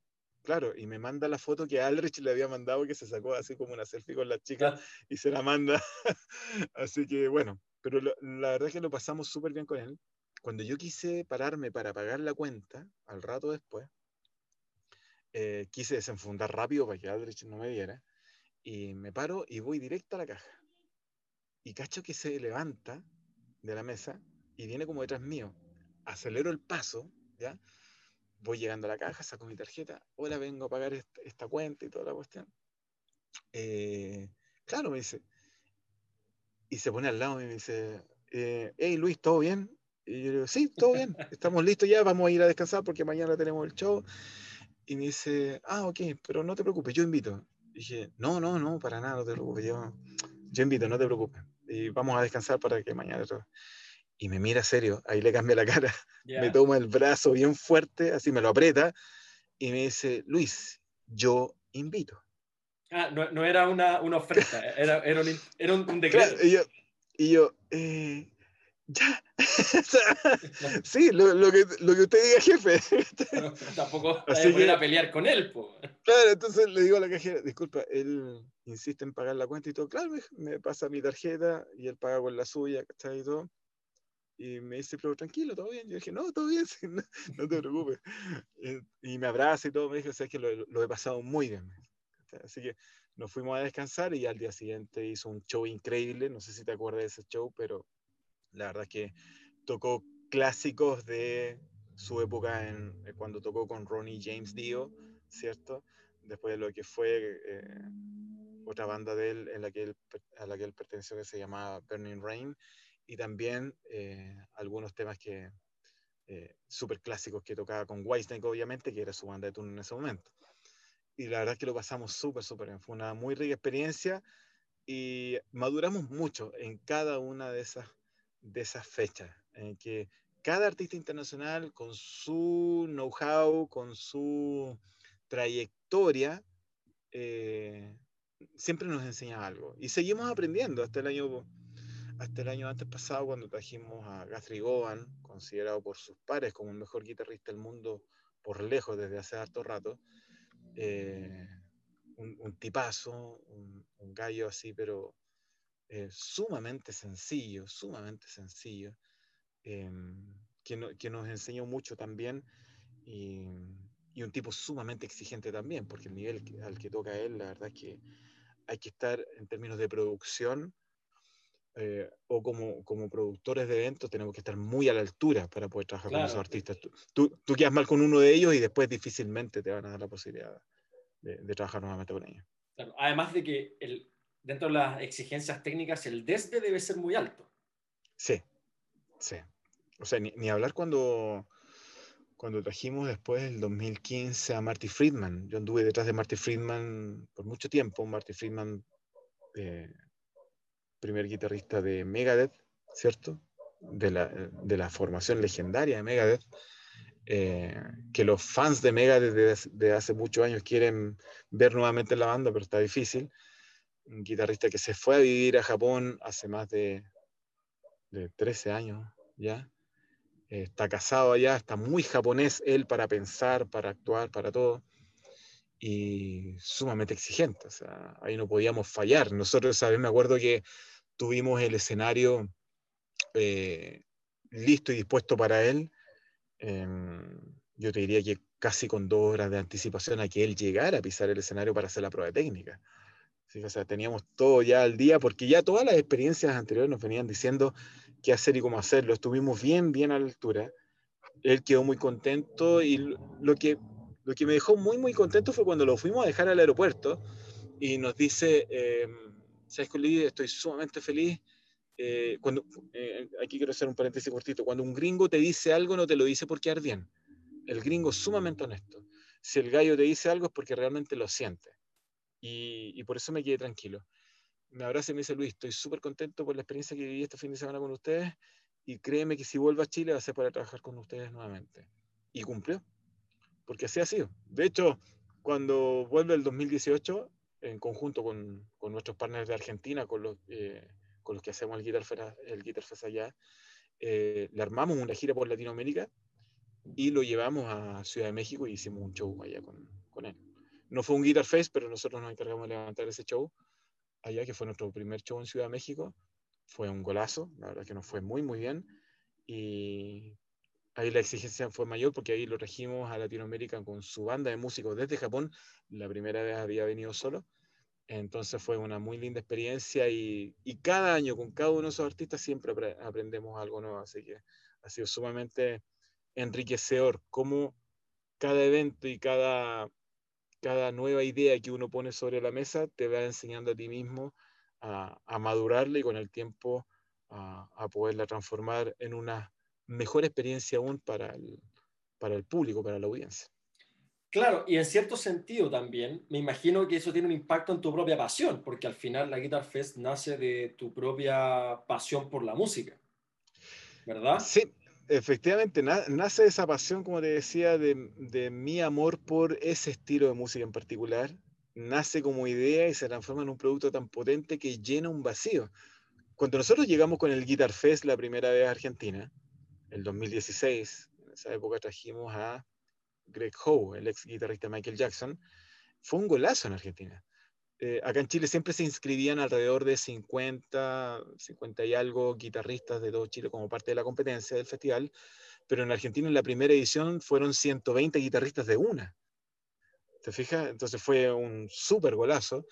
Claro, y me manda la foto que Aldrich le había mandado, que se sacó así como una selfie con la chica y se la manda. así que bueno, pero la verdad es que lo pasamos súper bien con él. Cuando yo quise pararme para pagar la cuenta, al rato después, eh, quise desenfundar rápido para que Aldrich no me viera, y me paro y voy directo a la caja. Y cacho que se levanta de la mesa y viene como detrás mío. Acelero el paso, ¿ya? voy llegando a la caja, saco mi tarjeta, hola, vengo a pagar esta, cuenta y toda la cuestión. Eh, claro, me dice. Y se pone al lado y me dice, eh, hey Luis, ¿todo bien? Y yo le digo, sí, todo bien, estamos listos ya, vamos a ir a descansar porque mañana tenemos el show. Y me dice, ah, ok, pero no te preocupes, yo invito. Y dije, no, no, no, para nada, no te preocupes, yo, yo invito, no te preocupes. Y vamos a descansar para que mañana y me mira serio, ahí le cambia la cara, me toma el brazo bien fuerte, así me lo aprieta y me dice, Luis, yo invito. Ah, no, no era una, una oferta, era, era, un, era un, decreto. y yo, y yo eh, ya. sí, lo, lo, que, lo, que, usted diga, jefe. Pero, tampoco así que, a pelear con él. Po. Claro, entonces le digo a la cajera, disculpa, él insiste en pagar la cuenta y todo. Claro, me, pasa mi tarjeta y él paga con la suya, ¿cachai? Y todo. Y me dice, pero tranquilo, todo bien. Yo dije, no, todo bien, no, te preocupes. Eh, y me abraza y todo, me dijo, o que lo, lo, he pasado muy bien. Así que nos fuimos a descansar y al día siguiente hizo un show increíble. No sé si te acuerdas de ese show, pero la verdad es que tocó clásicos de su época en, eh, cuando tocó con Ronnie James Dio, ¿cierto? Después de lo que fue eh, otra banda de él, en la que él, a la que él perteneció que se llamaba Burning Rain y también eh, algunos temas que eh, súper clásicos que tocaba con Whitesnake, obviamente, que era su banda de turno en ese momento. Y la verdad es que lo pasamos súper, súper bien. Fue una muy rica experiencia y maduramos mucho en cada una de esas, de esas fechas, en que cada artista internacional con su know-how, con su trayectoria eh, siempre nos enseña algo. Y seguimos aprendiendo hasta el año, hasta el año antes pasado, cuando trajimos a Guthrie Govan, considerado por sus pares como el mejor guitarrista del mundo por lejos desde hace harto rato. Eh, un, tipazo, un, gallo así, pero eh, sumamente sencillo, sumamente sencillo, em, que, que, nos enseñó mucho también y, y, un tipo sumamente exigente también, porque el nivel al que toca él, la verdad es que hay que estar en términos de producción eh, o como, como productores de eventos tenemos que estar muy a la altura para poder trabajar con esos artistas. Tú, tú, quedas mal con uno de ellos y después difícilmente te van a dar la posibilidad de, trabajar nuevamente con ellos. Además de que el, dentro de las exigencias técnicas el desde debe ser muy alto. Sí, sí. O sea, ni, hablar cuando, cuando trajimos después, el 2015, a Marty Friedman. Yo anduve detrás de Marty Friedman por mucho tiempo. Marty Friedman, eh, primer guitarrista de Megadeth, ¿cierto? De la, de la formación legendaria de Megadeth. Eh, que los fans de Megadeth de, hace muchos años quieren ver nuevamente en la banda, pero está difícil. Un guitarrista que se fue a vivir a Japón hace más de, de 13 años ya está casado allá, está muy japonés él para pensar, para actuar, para todo, y sumamente exigente, o sea, ahí no podíamos fallar. Nosotros, ¿sabes? Me acuerdo que tuvimos el escenario eh, listo y dispuesto para él, em, yo te diría que casi con dos horas de anticipación a que él llegara a pisar el escenario para hacer la prueba técnica. O sea, teníamos todo ya al día, porque ya todas las experiencias anteriores nos venían diciendo qué hacer y cómo hacerlo. Estuvimos bien, bien a la altura. Él quedó muy contento y lo que, lo que me dejó muy, muy contento fue cuando lo fuimos a dejar al aeropuerto y nos dice, eh, ¿sabes qué, Estoy sumamente feliz. Eh, cuando, eh, aquí quiero hacer un paréntesis cortito. Cuando un gringo te dice algo, no te lo dice por quedar bien. El gringo es sumamente honesto. Si el gallo te dice algo es porque realmente lo siente. Y, y por eso me quedé tranquilo me abraza y me dice, Luis, estoy súper contento por la experiencia que viví este fin de semana con ustedes y créeme que si vuelvo a Chile va a ser para trabajar con ustedes nuevamente. Y cumplió, porque así ha sido. De hecho, cuando vuelve el 2018, en conjunto con, con nuestros partners de Argentina, con los, eh, con los que hacemos el Guitar Fest, el Guitar Fest allá, eh, le armamos una gira por Latinoamérica y lo llevamos a Ciudad de México y hicimos un show allá con, con él. No fue un Guitar Fest, pero nosotros nos encargamos de levantar ese show allá, que fue nuestro primer show en Ciudad de México. Fue un golazo, la verdad que nos fue muy, muy bien. Y ahí la exigencia fue mayor porque ahí lo regimos a Latinoamérica con su banda de músicos desde Japón. La primera vez había venido solo. Entonces fue una muy linda experiencia y, y cada año con cada uno de esos artistas siempre aprendemos algo nuevo. Así que ha sido sumamente enriquecedor cómo cada evento y cada cada nueva idea que uno pone sobre la mesa te va enseñando a ti mismo a, a madurarla y con el tiempo a, a, poderla transformar en una mejor experiencia aún para el, para el público, para la audiencia. Claro, y en cierto sentido también, me imagino que eso tiene un impacto en tu propia pasión, porque al final la Guitar Fest nace de tu propia pasión por la música, ¿verdad? Sí, efectivamente, nace esa pasión, como te decía, de, mi amor por ese estilo de música en particular. Nace como idea y se transforma en un producto tan potente que llena un vacío. Cuando nosotros llegamos con el Guitar Fest la primera vez a Argentina, el 2016, en esa época trajimos a Greg Howe, el ex guitarrista Michael Jackson, fue un golazo en Argentina. Eh, acá en Chile siempre se inscribían alrededor de 50, 50 y algo guitarristas de todo Chile como parte de la competencia del festival, pero en Argentina en la primera edición fueron 120 guitarristas de una. ¿Te fijas? Entonces fue un súper golazo.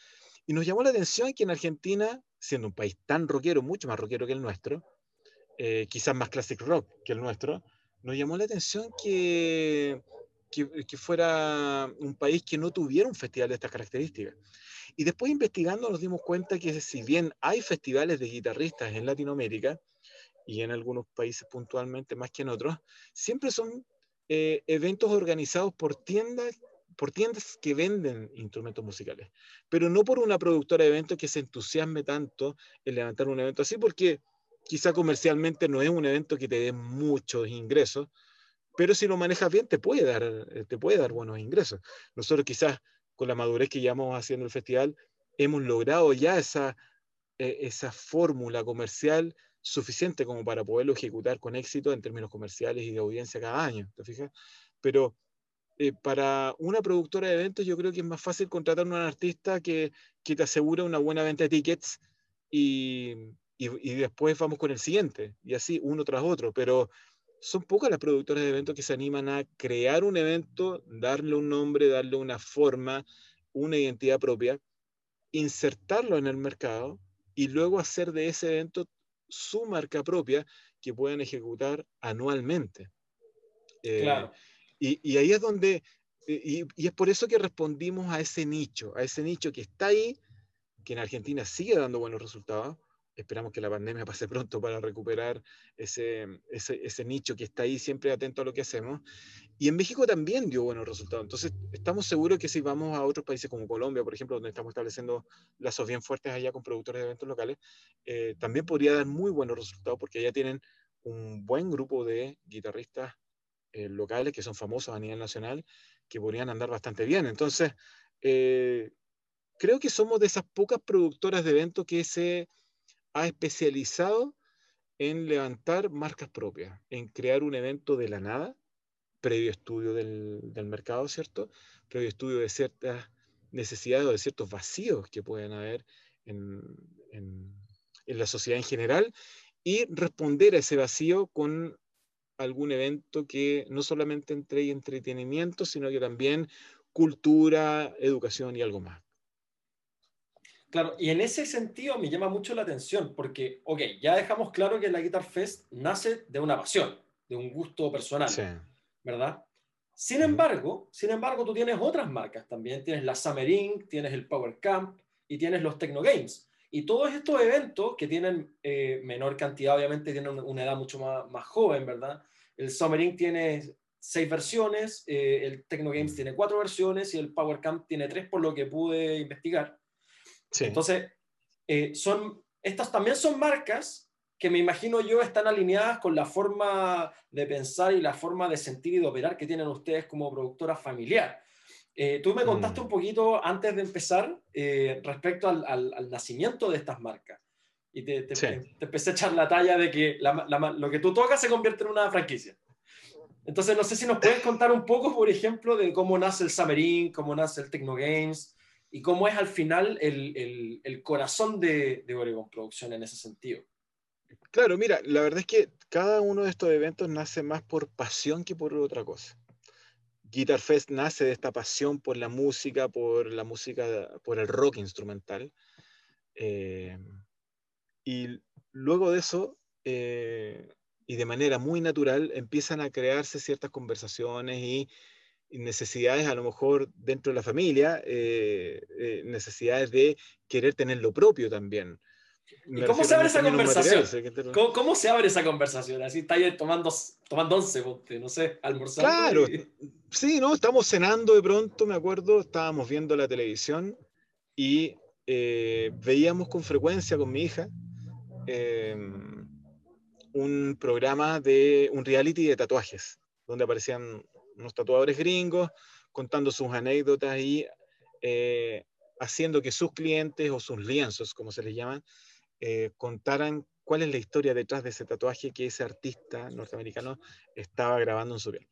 Y nos llamó la atención que en Argentina, siendo un país tan rockero, mucho más rockero que el nuestro, eh, quizás más classic rock que el nuestro, nos llamó la atención que, que, que, fuera un país que no tuviera un festival de estas características. Y después investigando nos dimos cuenta que si bien hay festivales de guitarristas en Latinoamérica, y en algunos países puntualmente más que en otros, siempre son eh, eventos organizados por tiendas, por tiendas que venden instrumentos musicales, pero no por una productora de eventos que se entusiasme tanto en levantar un evento así, porque quizá comercialmente no es un evento que te dé muchos ingresos, pero si lo manejas bien te puede dar, eh, te puede dar buenos ingresos. Nosotros quizás con la madurez que llevamos haciendo el festival, hemos logrado ya esa, eh, esa fórmula comercial suficiente como para poderlo ejecutar con éxito en términos comerciales y de audiencia cada año, ¿te fijas? Pero eh, para una productora de eventos yo creo que es más fácil contratar a un artista que, que te asegura una buena venta de tickets y, y, y, después vamos con el siguiente, y así uno tras otro, pero son pocas las productoras de eventos que se animan a crear un evento, darle un nombre, darle una forma, una identidad propia, insertarlo en el mercado y luego hacer de ese evento su marca propia que puedan ejecutar anualmente. Eh, claro. y, y, ahí es donde, y, y, es por eso que respondimos a ese nicho, a ese nicho que está ahí, que en Argentina sigue dando buenos resultados, Esperamos que la pandemia pase pronto para recuperar ese, ese, ese, nicho que está ahí siempre atento a lo que hacemos. Y en México también dio buenos resultados. Entonces, estamos seguros que si vamos a otros países como Colombia, por ejemplo, donde estamos estableciendo lazos bien fuertes allá con productores de eventos locales, eh, también podría dar muy buenos resultados porque allá tienen un buen grupo de guitarristas eh, locales que son famosos a nivel nacional, que podrían andar bastante bien. Entonces, eh, creo que somos de esas pocas productoras de eventos que se ha especializado en levantar marcas propias, en crear un evento de la nada, previo estudio del, mercado, ¿cierto? Previo estudio de ciertas necesidades o de ciertos vacíos que pueden haber en, en, en la sociedad en general y responder a ese vacío con algún evento que no solamente entregue entretenimiento, sino que también cultura, educación y algo más. Claro, y en ese sentido me llama mucho la atención, porque, ok, ya dejamos claro que la Guitar Fest nace de una pasión, de un gusto personal, sí. ¿verdad? Sin embargo, sin embargo, tú tienes otras marcas también, tienes la Summer Inc., tienes el Power Camp y tienes los Techno Games. Y todos estos eventos que tienen eh, menor cantidad, obviamente tienen una edad mucho más, más joven, ¿verdad? El Summer Inc. tiene seis versiones, eh, el Techno Games tiene cuatro versiones y el Power Camp tiene tres por lo que pude investigar. Entonces, eh, son, estas también son marcas que me imagino yo están alineadas con la forma de pensar y la forma de sentir y de operar que tienen ustedes como productora familiar. Eh, tú me contaste mm. un poquito antes de empezar eh, respecto al, al, al, nacimiento de estas marcas. Y te, te, sí. te, empecé a echar la talla de que la, la, lo que tú tocas se convierte en una franquicia. Entonces, no sé si nos puedes contar un poco, por ejemplo, de cómo nace el Summerin, cómo nace el Techno Games, y cómo es al final el, el, corazón de, de Oregon Producción en ese sentido. Claro, mira, la verdad es que cada uno de estos eventos nace más por pasión que por otra cosa. Guitar Fest nace de esta pasión por la música, por la música, por el rock instrumental. Eh, y luego de eso, eh, y de manera muy natural, empiezan a crearse ciertas conversaciones y necesidades a lo mejor dentro de la familia, eh, eh, necesidades de querer tener lo propio también. ¿Y cómo se abre esa conversación? ¿Cómo, ¿Cómo, se abre esa conversación? Así está ahí tomando, tomando once, no sé, almorzando. Claro, y... sí, ¿no? Estamos cenando de pronto, me acuerdo, estábamos viendo la televisión y eh, veíamos con frecuencia con mi hija eh, un programa de un reality de tatuajes, donde aparecían unos tatuadores gringos contando sus anécdotas y eh, haciendo que sus clientes o sus lienzos, como se les llaman, eh, contaran cuál es la historia detrás de ese tatuaje que ese artista norteamericano estaba grabando en su piel.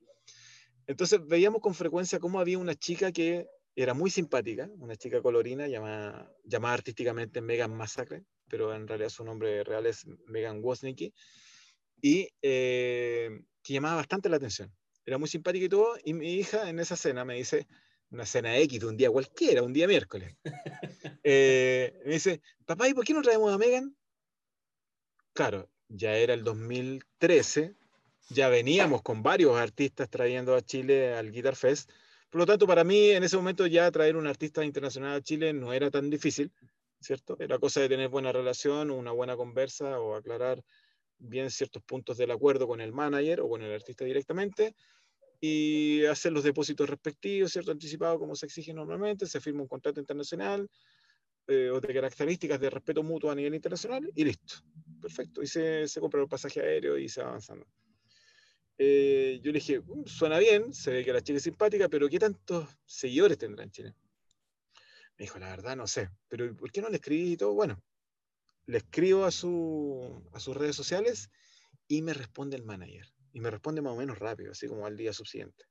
Entonces veíamos con frecuencia cómo había una chica que era muy simpática, una chica colorina llamada, llamada artísticamente Megan Massacre, pero en realidad su nombre real es Megan Woznicki, y eh, que llamaba bastante la atención era muy simpática y todo, y mi hija en esa cena me dice, una cena X de un día cualquiera, un día miércoles, eh, me dice, papá, ¿y por qué no traemos a Megan? Claro, ya era el 2013, ya veníamos con varios artistas trayendo a Chile al Guitar Fest, por lo tanto, para mí en ese momento ya traer un artista internacional a Chile no era tan difícil, ¿cierto? Era cosa de tener buena relación, una buena conversa o aclarar bien ciertos puntos del acuerdo con el manager o con el artista directamente y hacer los depósitos respectivos, ¿cierto? Anticipado como se exige normalmente, se firma un contrato internacional eh, o de características de respeto mutuo a nivel internacional y listo. Perfecto. Y se, se compra el pasaje aéreo y se va avanzando. eh, yo le dije, "Mm, suena bien, se ve que la chica es simpática, pero ¿qué tantos seguidores tendrá en Chile? Me dijo, la verdad no sé, pero ¿por qué no le escribí y todo? Bueno, le escribo a, su, a sus redes sociales y me responde el manager. Y me responde más o menos rápido, así como al día subsiguiente.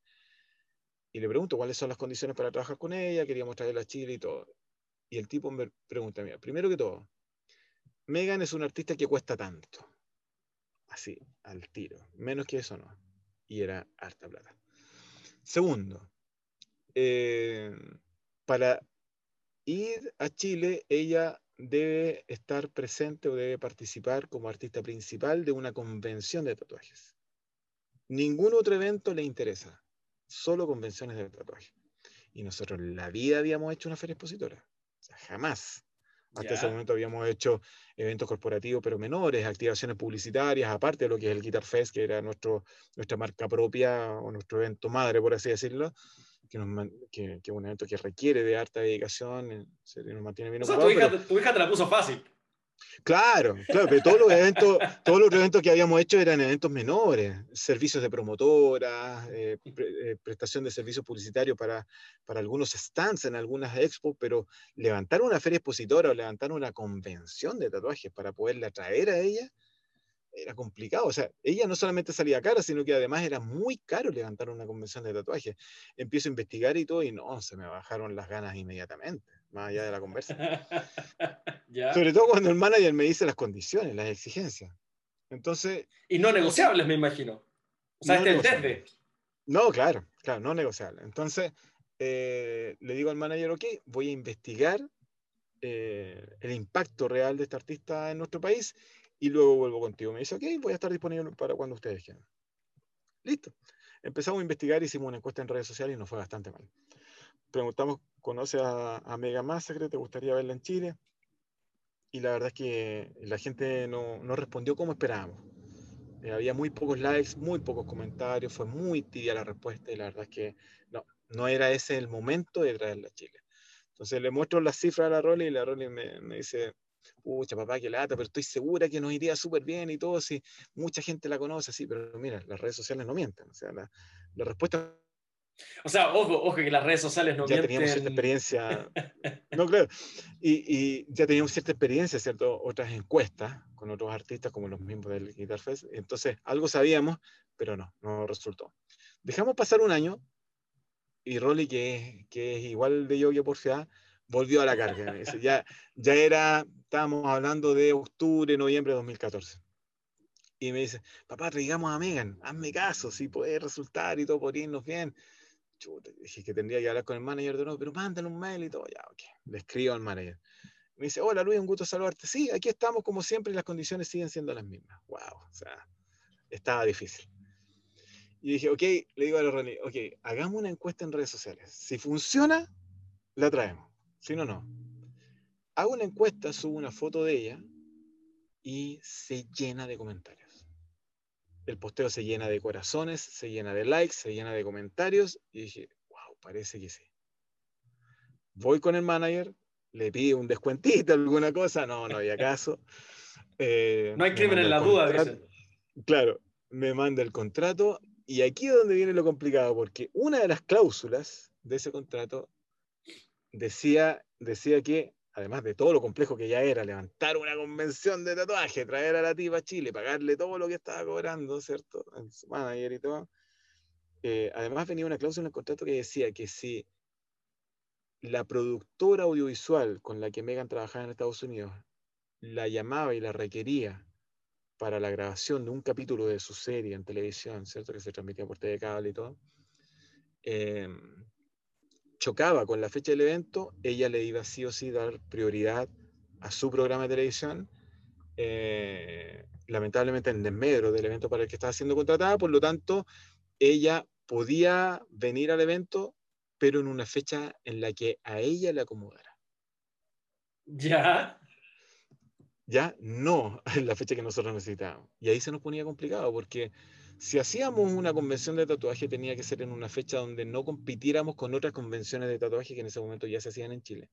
Y le pregunto cuáles son las condiciones para trabajar con ella, queríamos traerla a Chile y todo. Y el tipo me pregunta, mira, primero que todo, Megan es un artista que cuesta tanto. Así, al tiro. Menos que eso no. Y era harta plata. Segundo, eh, para ir a Chile, ella debe estar presente o debe participar como artista principal de una convención de tatuajes. Ningún otro evento le interesa, solo convenciones de tatuaje. Y nosotros en la vida habíamos hecho una feria expositora. O sea, jamás. Hasta Ya. ese momento habíamos hecho eventos corporativos, pero menores, activaciones publicitarias, aparte de lo que es el Guitar Fest, que era nuestro, nuestra marca propia o nuestro evento madre, por así decirlo, que, nos que, que es un evento que requiere de harta dedicación, serio, nos mantiene bien O sea, tu ocupados, hija, pero- tu hija te la puso fácil. Claro, claro, pero todos los eventos, todos los eventos que habíamos hecho eran eventos menores, servicios de promotoras, eh, eh, prestación de servicios publicitarios para, para algunos stands en algunas expos, pero levantar una feria expositora o levantar una convención de tatuajes para poderla traer a ella era complicado. O sea, ella no solamente salía cara, sino que además era muy caro levantar una convención de tatuajes. Empiezo a investigar y todo, y no, se me bajaron las ganas inmediatamente, más allá de la conversa. ¿Ya? Sobre todo cuando el manager me dice las condiciones, las exigencias. Entonces, Y no negociables, me imagino. O sea, No este es desde. no, claro, claro, no negociable. Entonces, eh, le digo al manager, ok, voy a investigar eh, el impacto real de este artista en nuestro país y luego vuelvo contigo. Me dice, ok, voy a estar disponible para cuando ustedes quieran. Listo. Empezamos a investigar, hicimos una encuesta en redes sociales y nos fue bastante mal. Preguntamos, ¿conoce a, a Mega Massacre? ¿Te gustaría verla en Chile? Y la verdad es que la gente no, no respondió como esperábamos. Eh, había muy pocos likes, muy pocos comentarios, fue muy tibia la respuesta y la verdad es que no, no era ese el momento de traerla a Chile. Entonces le muestro las cifras a la Rolly y la Rolly me, me dice, pucha papá, qué lata, pero estoy segura que nos iría súper bien y todo, si mucha gente la conoce, sí, pero mira, las redes sociales no mienten, o sea, la, la respuesta O sea, ojo, ojo que las redes sociales no ya teníamos cierta mienten. experiencia, no, claro, y, y ya teníamos cierta experiencia, ¿cierto? Otras encuestas con otros artistas como los mismos del Guitar Fest, entonces algo sabíamos, pero no, no resultó. Dejamos pasar un año y Rolly, que, es- que es igual de yo que porfiada, volvió a la carga. ya, ya era, estábamos hablando de octubre, noviembre de 2014. Y me dice, papá, traigamos a Megan, hazme caso, si puede resultar y todo, podría irnos bien. Dije que tendría que hablar con el manager de nuevo, pero mándale un mail y todo, ya, ok. Le escribo al manager. Me dice, hola Luis, un gusto saludarte. Sí, aquí estamos como siempre y las condiciones siguen siendo las mismas. Wow, o sea, estaba difícil. Y dije, ok, le digo a la Ronnie, ok, hagamos una encuesta en redes sociales. Si funciona, la traemos. Si no, no. Hago una encuesta, subo una foto de ella y se llena de comentarios. El posteo se llena de corazones, se llena de likes, se llena de comentarios y dije, wow, parece que sí. Voy con el manager, le pido un descuentito, alguna cosa, no, no había caso. Eh, No hay me crimen en la duda. Claro, me manda el contrato y aquí es donde viene lo complicado, porque una de las cláusulas de ese contrato decía, decía que, además de todo lo complejo que ya era levantar una convención de tatuaje, traer a la tipa a Chile, pagarle todo lo que estaba cobrando, ¿cierto? En su manager y todo. eh, además venía una cláusula en el contrato que decía que si la productora audiovisual con la que Megan trabajaba en Estados Unidos la llamaba y la requería para la grabación de un capítulo de su serie en televisión, ¿cierto? Que se transmitía por TV Cable y todo, eh, chocaba con la fecha del evento, ella le iba sí o sí dar prioridad a su programa de televisión, eh, lamentablemente en desmedro del evento para el que estaba siendo contratada, por lo tanto, ella podía venir al evento, pero en una fecha en la que a ella le acomodara. Ya. Ya no en la fecha que nosotros necesitábamos. Y ahí se nos ponía complicado, porque si hacíamos una convención de tatuaje tenía que ser en una fecha donde no compitiéramos con otras convenciones de tatuaje que en ese momento ya se hacían en Chile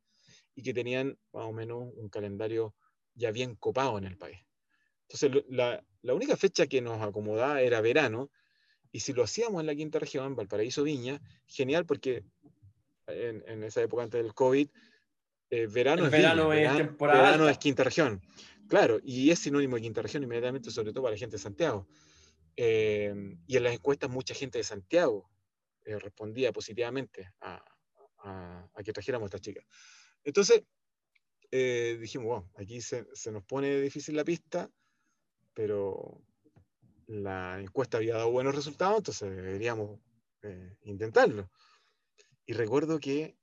y que tenían más o menos un calendario ya bien copado en el país. Entonces, la, la única fecha que nos acomodaba era verano Y si lo hacíamos en la quinta región, Valparaíso, Viña, genial porque en, esa época antes del COVID, eh, verano, es, verano, es verano es quinta región. Claro, y es sinónimo de quinta región inmediatamente, sobre todo para la gente de Santiago. Eh, y en las encuestas mucha gente de Santiago eh, respondía positivamente a, que trajéramos a esta chica. Entonces, dijimos, bueno, aquí se, se, nos pone difícil la pista, pero la encuesta había dado buenos resultados, entonces deberíamos intentarlo. Y recuerdo que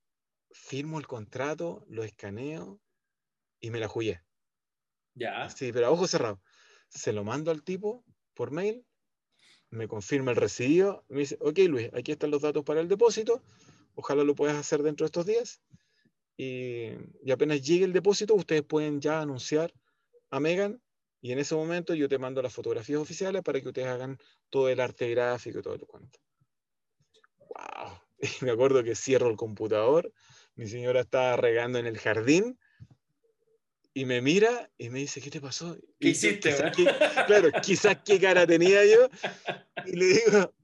firmo el contrato, lo escaneo y me la jugué. Ya. Sí, pero a ojo cerrado. Se lo mando al tipo por mail, me confirma el recibido, me dice, ok Luis, aquí están los datos para el depósito, ojalá lo puedas hacer dentro de estos días. Y, y apenas llegue el depósito, ustedes pueden ya anunciar a Megan y en ese momento yo te mando las fotografías oficiales para que ustedes hagan todo el arte gráfico y todo lo cuento. ¡Wow! Y me acuerdo que cierro el computador, mi señora estaba regando en el jardín y me mira y me dice, ¿qué te pasó? ¿Qué hiciste? claro, quizás qué cara tenía yo. Y le digo,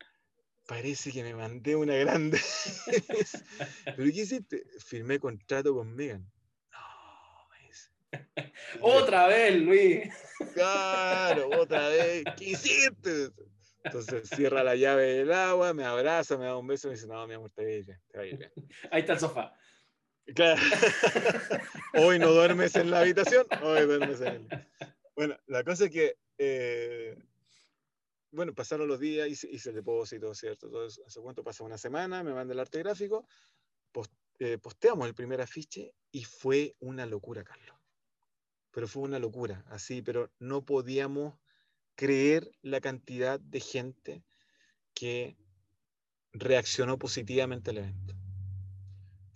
parece que me mandé una grande. ¿Pero qué hiciste? Firmé contrato con Megan. No, me dice. Otra vez, Luis. Claro, otra vez. ¿Qué hiciste? Entonces cierra la llave del agua, me abraza, me da un beso y me dice, no, mi amor, te va te va a ir bien. Ahí está el sofá. Claro. hoy no duermes en la habitación, hoy duermes en el... Bueno, la cosa es que, eh, bueno, pasaron los días, hice, hice el depósito, ¿cierto? Entonces, hace cuánto pasa una semana, me manda el arte gráfico, eh, posteamos el primer afiche y fue una locura, Carlos. Pero fue una locura, así, pero no podíamos creer la cantidad de gente que reaccionó positivamente al evento.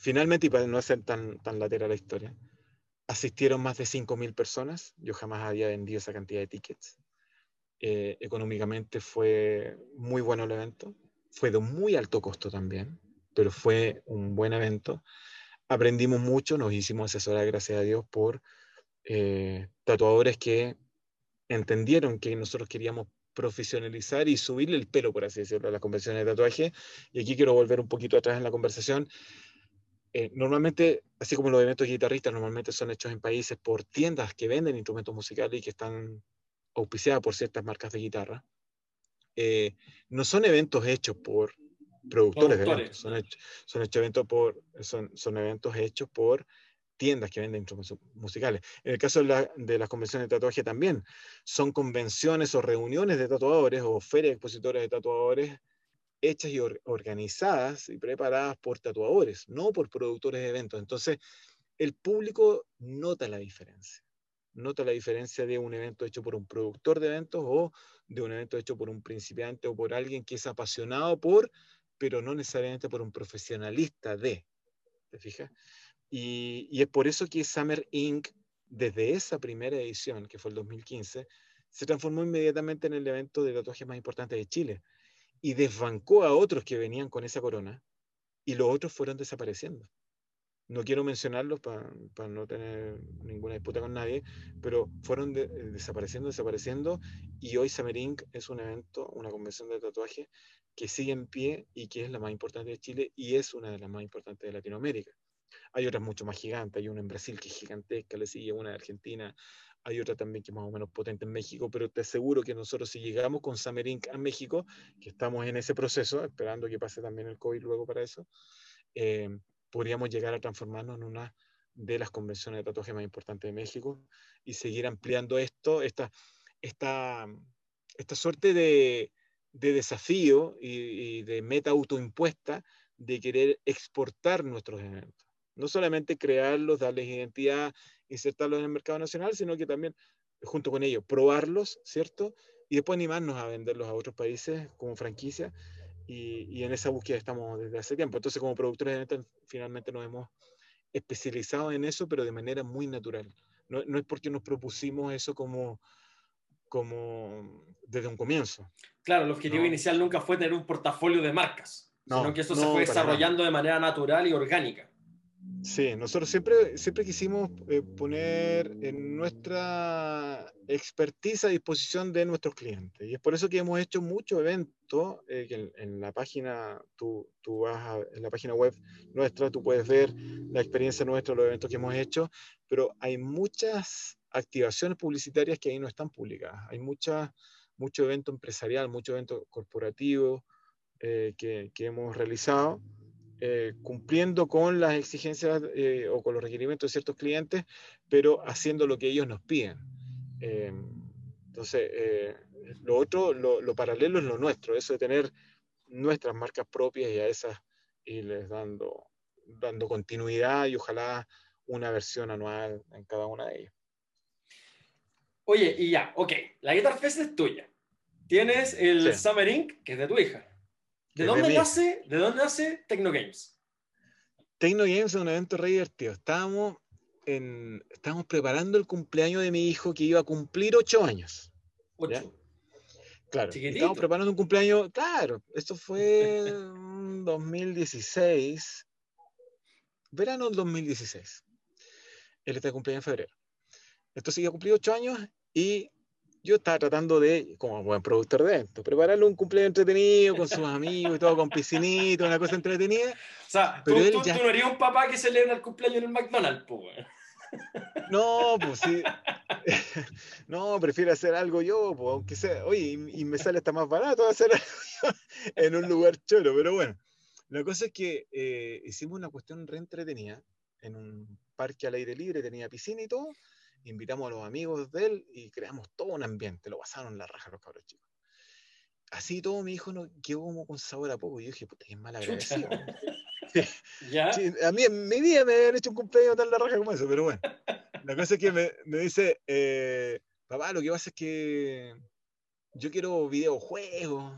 Finalmente, y para no hacer tan, tan latera la historia, asistieron más de 5.000 personas. Yo jamás había vendido esa cantidad de tickets. Eh, económicamente fue muy bueno el evento. Fue de muy alto costo también, pero fue un buen evento. Aprendimos mucho, nos hicimos asesorar, gracias a Dios, por eh, tatuadores que entendieron que nosotros queríamos profesionalizar y subirle el pelo, por así decirlo, a las convenciones de tatuaje. Y aquí quiero volver un poquito atrás en la conversación. Eh, normalmente, así como los eventos guitarristas, normalmente son hechos en países por tiendas que venden instrumentos musicales y que están auspiciadas por ciertas marcas de guitarra. Eh, no son eventos hechos por productores, de eventos, son, hechos, son, hechos eventos por, son, son eventos hechos por tiendas que venden instrumentos musicales. En el caso de, las convenciones de tatuaje también, son convenciones o reuniones de tatuadores o ferias de expositores de tatuadores hechas y organizadas y preparadas por tatuadores, no por productores de eventos. Entonces, el público nota la diferencia. Nota la diferencia de un evento hecho por un productor de eventos o de un evento hecho por un principiante o por alguien que es apasionado por, pero no necesariamente por un profesionalista de. ¿Te fijas? Y, es por eso que Summer Inc., desde esa primera edición, que fue el 2015, se transformó inmediatamente en el evento de tatuaje más importante de Chile y desbancó a otros que venían con esa corona y los otros fueron desapareciendo. No quiero mencionarlos para no tener ninguna disputa con nadie, pero fueron desapareciendo, desapareciendo y hoy Summer Inc. es un evento, una convención de tatuaje que sigue en pie y que es la más importante de Chile y es una de las más importantes de Latinoamérica. Hay otras mucho más gigantes, hay una en Brasil que es gigantesca, le sigue una de Argentina, hay otra también que es más o menos potente en México, pero te aseguro que nosotros si llegamos con Samerink a México, que estamos en ese proceso, esperando que pase también el COVID luego para eso, eh, podríamos llegar a transformarnos en una de las convenciones de tatuaje más importantes de México y seguir ampliando esto, esta, esta, esta suerte de, de desafío y, y de meta autoimpuesta de querer exportar nuestros eventos no solamente crearlos, darles identidad, insertarlos en el mercado nacional, sino que también, junto con ellos, probarlos, ¿cierto? Y después animarnos a venderlos a otros países como franquicia. Y, en esa búsqueda estamos desde hace tiempo. Entonces, como productores de eventos, finalmente nos hemos especializado en eso, pero de manera muy natural. No, no es porque nos propusimos eso como, como desde un comienzo. Claro, el objetivo inicial nunca fue tener un portafolio de marcas, sino que eso se fue desarrollando de manera natural y orgánica. Sí, nosotros siempre, siempre quisimos eh, poner en nuestra expertise a disposición de nuestros clientes. Y es por eso que hemos hecho muchos eventos, eh, que en, la página, tú, tú vas en la página web nuestra, tú puedes ver la experiencia nuestra, los eventos que hemos hecho, pero hay muchas activaciones publicitarias que ahí no están publicadas. Hay mucha, mucho evento empresarial, mucho evento corporativo eh, que, que hemos realizado eh, cumpliendo con las exigencias eh, o con los requerimientos de ciertos clientes, pero haciendo lo que ellos nos piden. Eh, entonces, lo otro, lo, paralelo es lo nuestro, eso de tener nuestras marcas propias y a esas irles dando, dando continuidad y ojalá una versión anual en cada una de ellas. Oye, y ya, ok, la Guitar Fest es tuya. Tienes el Summer Inc., que es de tu hija. ¿De dónde, nace, ¿De dónde nace Tecno Games? Tecno Games es un evento re divertido. Estábamos, en, estábamos preparando el cumpleaños de mi hijo que iba a cumplir ocho años. ¿Ocho? Claro, estábamos preparando un cumpleaños. Claro, esto fue en 2016. Verano del 2016. Él está de cumpleaños en febrero. Entonces iba a cumplir ocho años y yo estaba tratando de, como buen productor de eventos, prepararle un cumpleaños entretenido con sus amigos y todo, con piscinito, una cosa entretenida. O sea, tú, tú, no eres un papá que celebra el cumpleaños en el McDonald's, pues. No, pues sí. No, prefiero hacer algo yo, pues, aunque sea, oye, y, me sale hasta más barato hacer algo en un lugar chulo, pero bueno. La cosa es que eh, hicimos una cuestión re entretenida en un parque al aire libre, tenía piscina y todo, invitamos a los amigos de él y creamos todo un ambiente, lo pasaron la raja los cabros chicos. Así todo mi hijo no quedó como con sabor a poco. Y yo dije, puta, qué mal agradecido. ¿Ya? a mí en mi vida me habían hecho un cumpleaños tan la raja como eso, pero bueno. La cosa es que me, me dice, eh, papá, lo que pasa es que yo quiero videojuegos,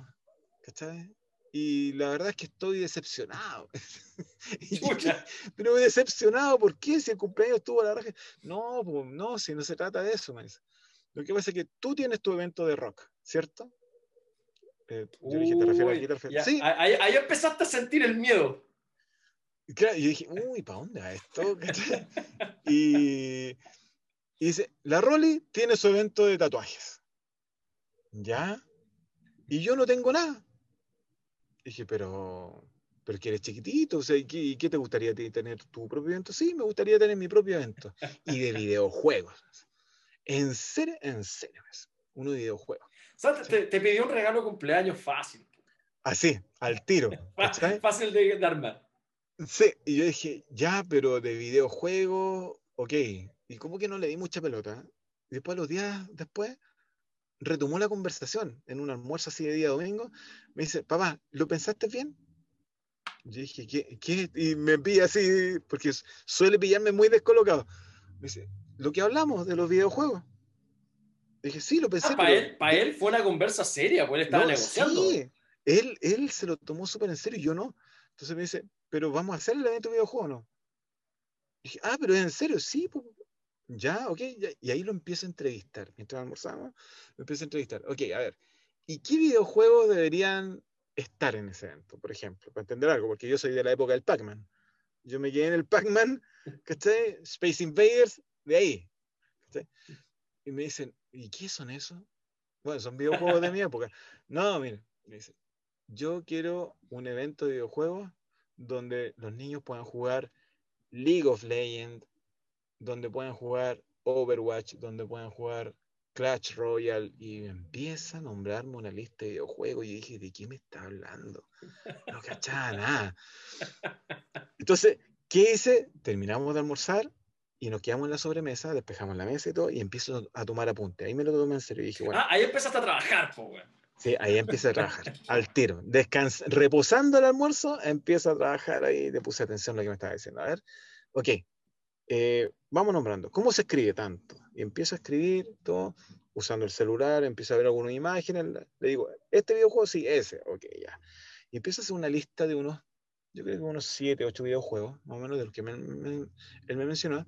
¿cachai? Y la verdad es que estoy decepcionado. pero decepcionado, ¿por qué? Si el cumpleaños estuvo a la raja. No, pues no, si no se trata de eso, me dice. Lo que pasa es que tú tienes tu evento de rock, ¿cierto? Eh, yo dije, ¿te refieres a aquí? Sí. Ahí, ahí, empezaste a sentir el miedo. Y yo dije, uy, ¿para dónde va esto? y, y dice, la Rolly tiene su evento de tatuajes. ¿Ya? Y yo no tengo nada. Dije, pero, pero que eres chiquitito, o sea, ¿y qué, te gustaría tener tu propio evento? Sí, me gustaría tener mi propio evento. Y de videojuegos. En serio, en serio, uno de videojuegos. O sea, te, pidió un regalo de cumpleaños fácil. Así, al tiro. fácil de darme. Sí, y yo dije, ya, pero de videojuegos, ok. Y como que no le di mucha pelota. Después, los días después, retomó la conversación en un almuerzo así de día domingo. Me dice, papá, ¿lo pensaste bien? Yo dije, ¿qué? qué? Y me pilla así, porque suele pillarme muy descolocado. Me dice, lo que hablamos de los videojuegos. Dije, sí, lo pensé. Ah, para, él, para él fue una conversa seria, pues él estaba negociando. Sí, él, él se lo tomó súper en serio y yo no. Entonces me dice, pero vamos a hacer el evento de videojuego, ¿no? dije, ah, pero en serio, sí, pues, ya, ok, y ahí lo empiezo a entrevistar. Mientras almorzamos, lo empiezo a entrevistar. Ok, a ver, ¿y qué videojuegos deberían estar en ese evento, por ejemplo? Para entender algo, porque yo soy de la época del Pac-Man. Yo me quedé en el Pac-Man, ¿cachai? Space Invaders, de ahí. Y me dicen, ¿y qué son esos? Bueno, son videojuegos de mi época. No, mire, me dicen, yo quiero un evento de videojuegos donde los niños puedan jugar League of Legends, donde pueden jugar Overwatch, donde pueden jugar Clash Royale y empieza a nombrarme una lista de videojuegos y dije, ¿de qué me está hablando? No cachaba nada. Entonces, ¿qué hice? Terminamos de almorzar y nos quedamos en la sobremesa, despejamos la mesa y todo, y empiezo a tomar apunte. Ahí me lo tomé en serio y dije, bueno. Ah, ahí empezaste a trabajar, pues, Sí, ahí empecé a trabajar, al tiro. Descans reposando el almuerzo, empiezo a trabajar ahí, le puse atención a lo que me estaba diciendo. A ver, ok, eh, vamos nombrando, ¿cómo se escribe tanto? Y empiezo a escribir todo usando el celular, empiezo a ver algunas imágenes, le digo, este videojuego sí, ese, ok, ya. Y empiezo a hacer una lista de unos, yo creo que unos 7, 8 videojuegos, más o menos de los que él me mencionó,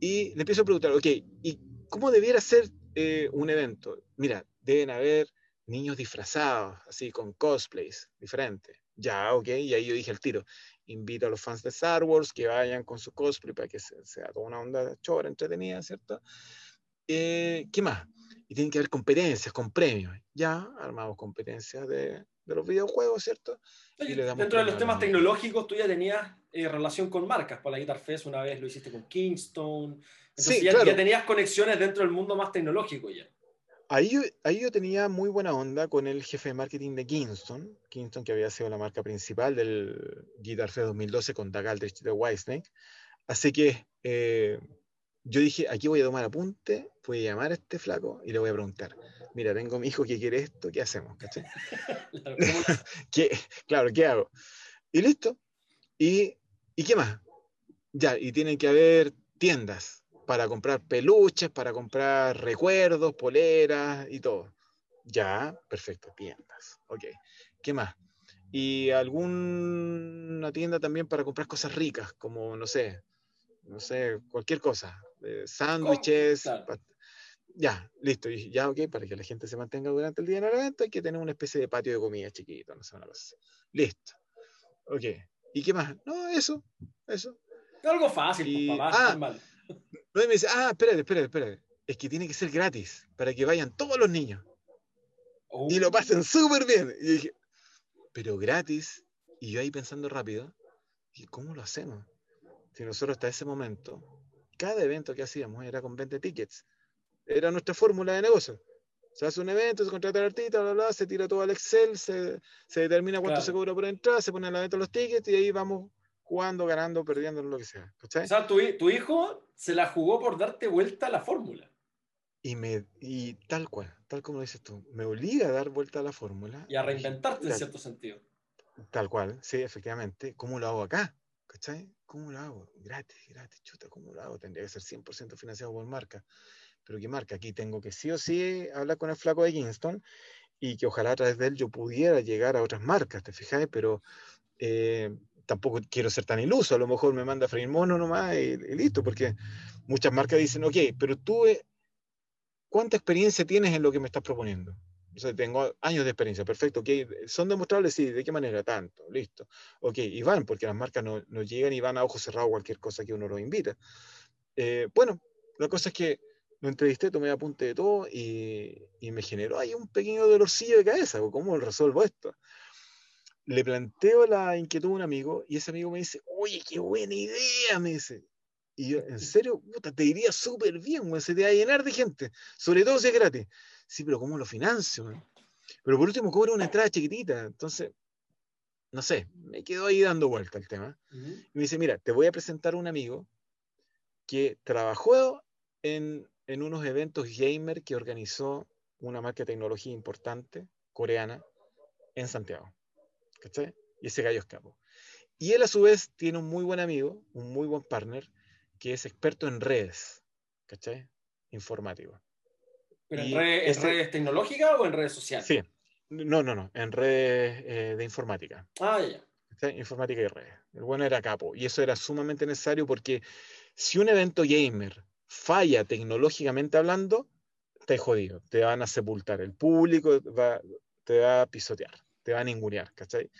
y le empiezo a preguntar, ok, ¿y cómo debiera ser eh, un evento? Mira, deben haber niños disfrazados, así, con cosplays diferentes. Ya, ok, y ahí yo dije el tiro. Invito a los fans de Star Wars que vayan con su cosplay para que sea toda una onda chora, entretenida, ¿cierto? Eh, ¿Qué más? Y tienen que haber competencias con premios. Ya armamos competencias de, de los videojuegos, ¿cierto? dentro de los temas tecnológicos, tú ya tenías eh, relación con marcas. Por la Guitar Fest una vez lo hiciste con Kingston. Entonces ya, ya, tenías conexiones dentro del mundo más tecnológico ya. Ahí yo, ahí yo tenía muy buena onda con el jefe de marketing de Kingston, Kingston que había sido la marca principal del Guitar Fest 2012 con Doug Aldrich de Whitesnake. Así que eh, yo dije, aquí voy a tomar apunte, voy a llamar a este flaco y le voy a preguntar, mira, tengo mi hijo que quiere esto, ¿qué hacemos? claro, ¿qué hago? Y listo. ¿Y, ¿Y qué más? Ya, y tienen que haber tiendas para comprar peluches, para comprar recuerdos, poleras y todo. Ya, perfecto, tiendas. Ok. ¿Qué más? Y alguna tienda también para comprar cosas ricas, como, no sé, no sé, cualquier cosa, sándwiches, ya, listo, y ya, ok, para que la gente se mantenga durante el día en el evento hay que tener una especie de patio de comida chiquito, no sé, una cosa Listo, ok, ¿y qué más? No, eso, eso. Algo fácil, y, papá, ah, no, y me dice, ah, espérate, espérate, espérate, es que tiene que ser gratis, para que vayan todos los niños. Y lo oh. pasen súper bien. Y dije, pero gratis, y yo ahí pensando rápido, ¿y cómo lo hacemos? Si nosotros hasta ese momento, cada evento que hacíamos era con 20 tickets. Era nuestra fórmula de negocio. Se hace un evento, se contrata al artista, bla, bla, se tira todo al Excel, se, determina cuánto se cobra por entrada, se pone a la venta los tickets y ahí vamos jugando, ganando, perdiendo, lo que sea. O sea, tu, tu, hijo se la jugó por darte vuelta a la fórmula. Y, me, y tal cual, tal como dices tú, me obliga a dar vuelta a la fórmula. Y a reinventarte en cierto sentido. Tal cual, sí, efectivamente. ¿Cómo lo hago acá? ¿Cachai? ¿Cómo lo hago? Gratis, gratis, chuta, ¿cómo lo hago? Tendría que ser 100% financiado por marca. Pero ¿qué marca? Aquí tengo que sí o sí hablar con el flaco de Kingston y que ojalá a través de él yo pudiera llegar a otras marcas, ¿te fijas? Pero eh, tampoco quiero ser tan iluso, a lo mejor me manda a freír mono nomás y, y, listo, porque muchas marcas dicen, ok, pero tú, eh, ¿cuánta experiencia tienes en lo que me estás proponiendo? tengo años de experiencia, perfecto, ok, ¿son demostrables? Sí, ¿de qué manera? Tanto, listo. Ok, y van, porque las marcas no, no llegan y van a ojos cerrados cualquier cosa que uno los invita. Eh, bueno, la cosa es que lo entrevisté, tomé apunte de todo y, y, me generó ahí un pequeño dolorcillo de cabeza, ¿cómo resuelvo esto? Le planteo la inquietud a un amigo y ese amigo me dice, oye, qué buena idea, me dice. Y yo, en serio, puta, te iría súper bien, se te va a llenar de gente, sobre todo si es gratis sí, pero ¿cómo lo financio? Pero por último cobro una entrada chiquitita, entonces, no sé, me quedo ahí dando vuelta el tema. Y me dice, mira, te voy a presentar a un amigo que trabajó en, en unos eventos gamer que organizó una marca de tecnología importante, coreana, en Santiago. ¿Cachai? Y ese gallo es capo. Y él a su vez tiene un muy buen amigo, un muy buen partner, que es experto en redes, ¿cachai? Informático. ¿Pero en, redes tecnológicas o en redes sociales? Sí. No, no, no. En redes eh, de informática. Ah, ya. Informática y redes. El bueno era capo. Y eso era sumamente necesario porque si un evento gamer falla tecnológicamente hablando, te jodido. Te van a sepultar. El público te va a pisotear. Te va a ningunear. ¿cachai?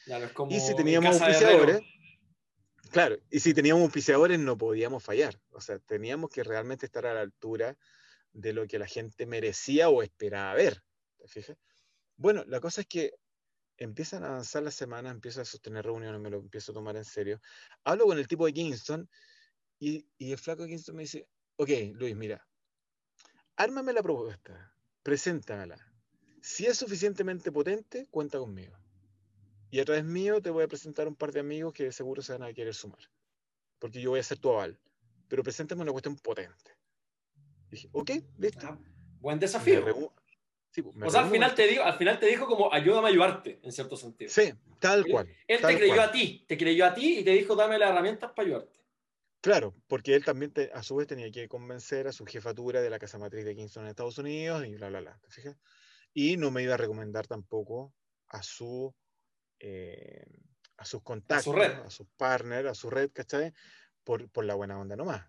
y si teníamos auspiciadores. Claro, y si teníamos auspiciadores no podíamos fallar. O sea, teníamos que realmente estar a la altura de lo que la gente merecía o esperaba ver. ¿Te fijas? Bueno, la cosa es que empiezan a avanzar las semanas, empiezo a sostener reuniones, me lo empiezo a tomar en serio. Hablo con el tipo de Kingston y, y el flaco de Kingston me dice, ok, Luis, mira, ármame la propuesta, preséntamela. Si es suficientemente potente, cuenta conmigo. Y a través mío te voy a presentar un par de amigos que seguro se van a querer sumar. Porque yo voy a ser tu aval. Pero preséntame una cuestión potente. Dije, ok, listo. Ah, buen desafío. Pues, o sea, al final, te digo, al final te dijo como ayúdame a ayudarte, en cierto sentido. Sí, tal cual. Él, te creyó a ti, te creyó a ti y te dijo dame las herramientas para ayudarte. Claro, porque él también a su vez tenía que convencer a su jefatura de la casa matriz de Kingston en Estados Unidos y bla, bla, bla. ¿te fijas? Y no me iba a recomendar tampoco a su eh, a sus contactos, a, su red. a sus partners, a su red, ¿cachai? Por, por la buena onda nomás.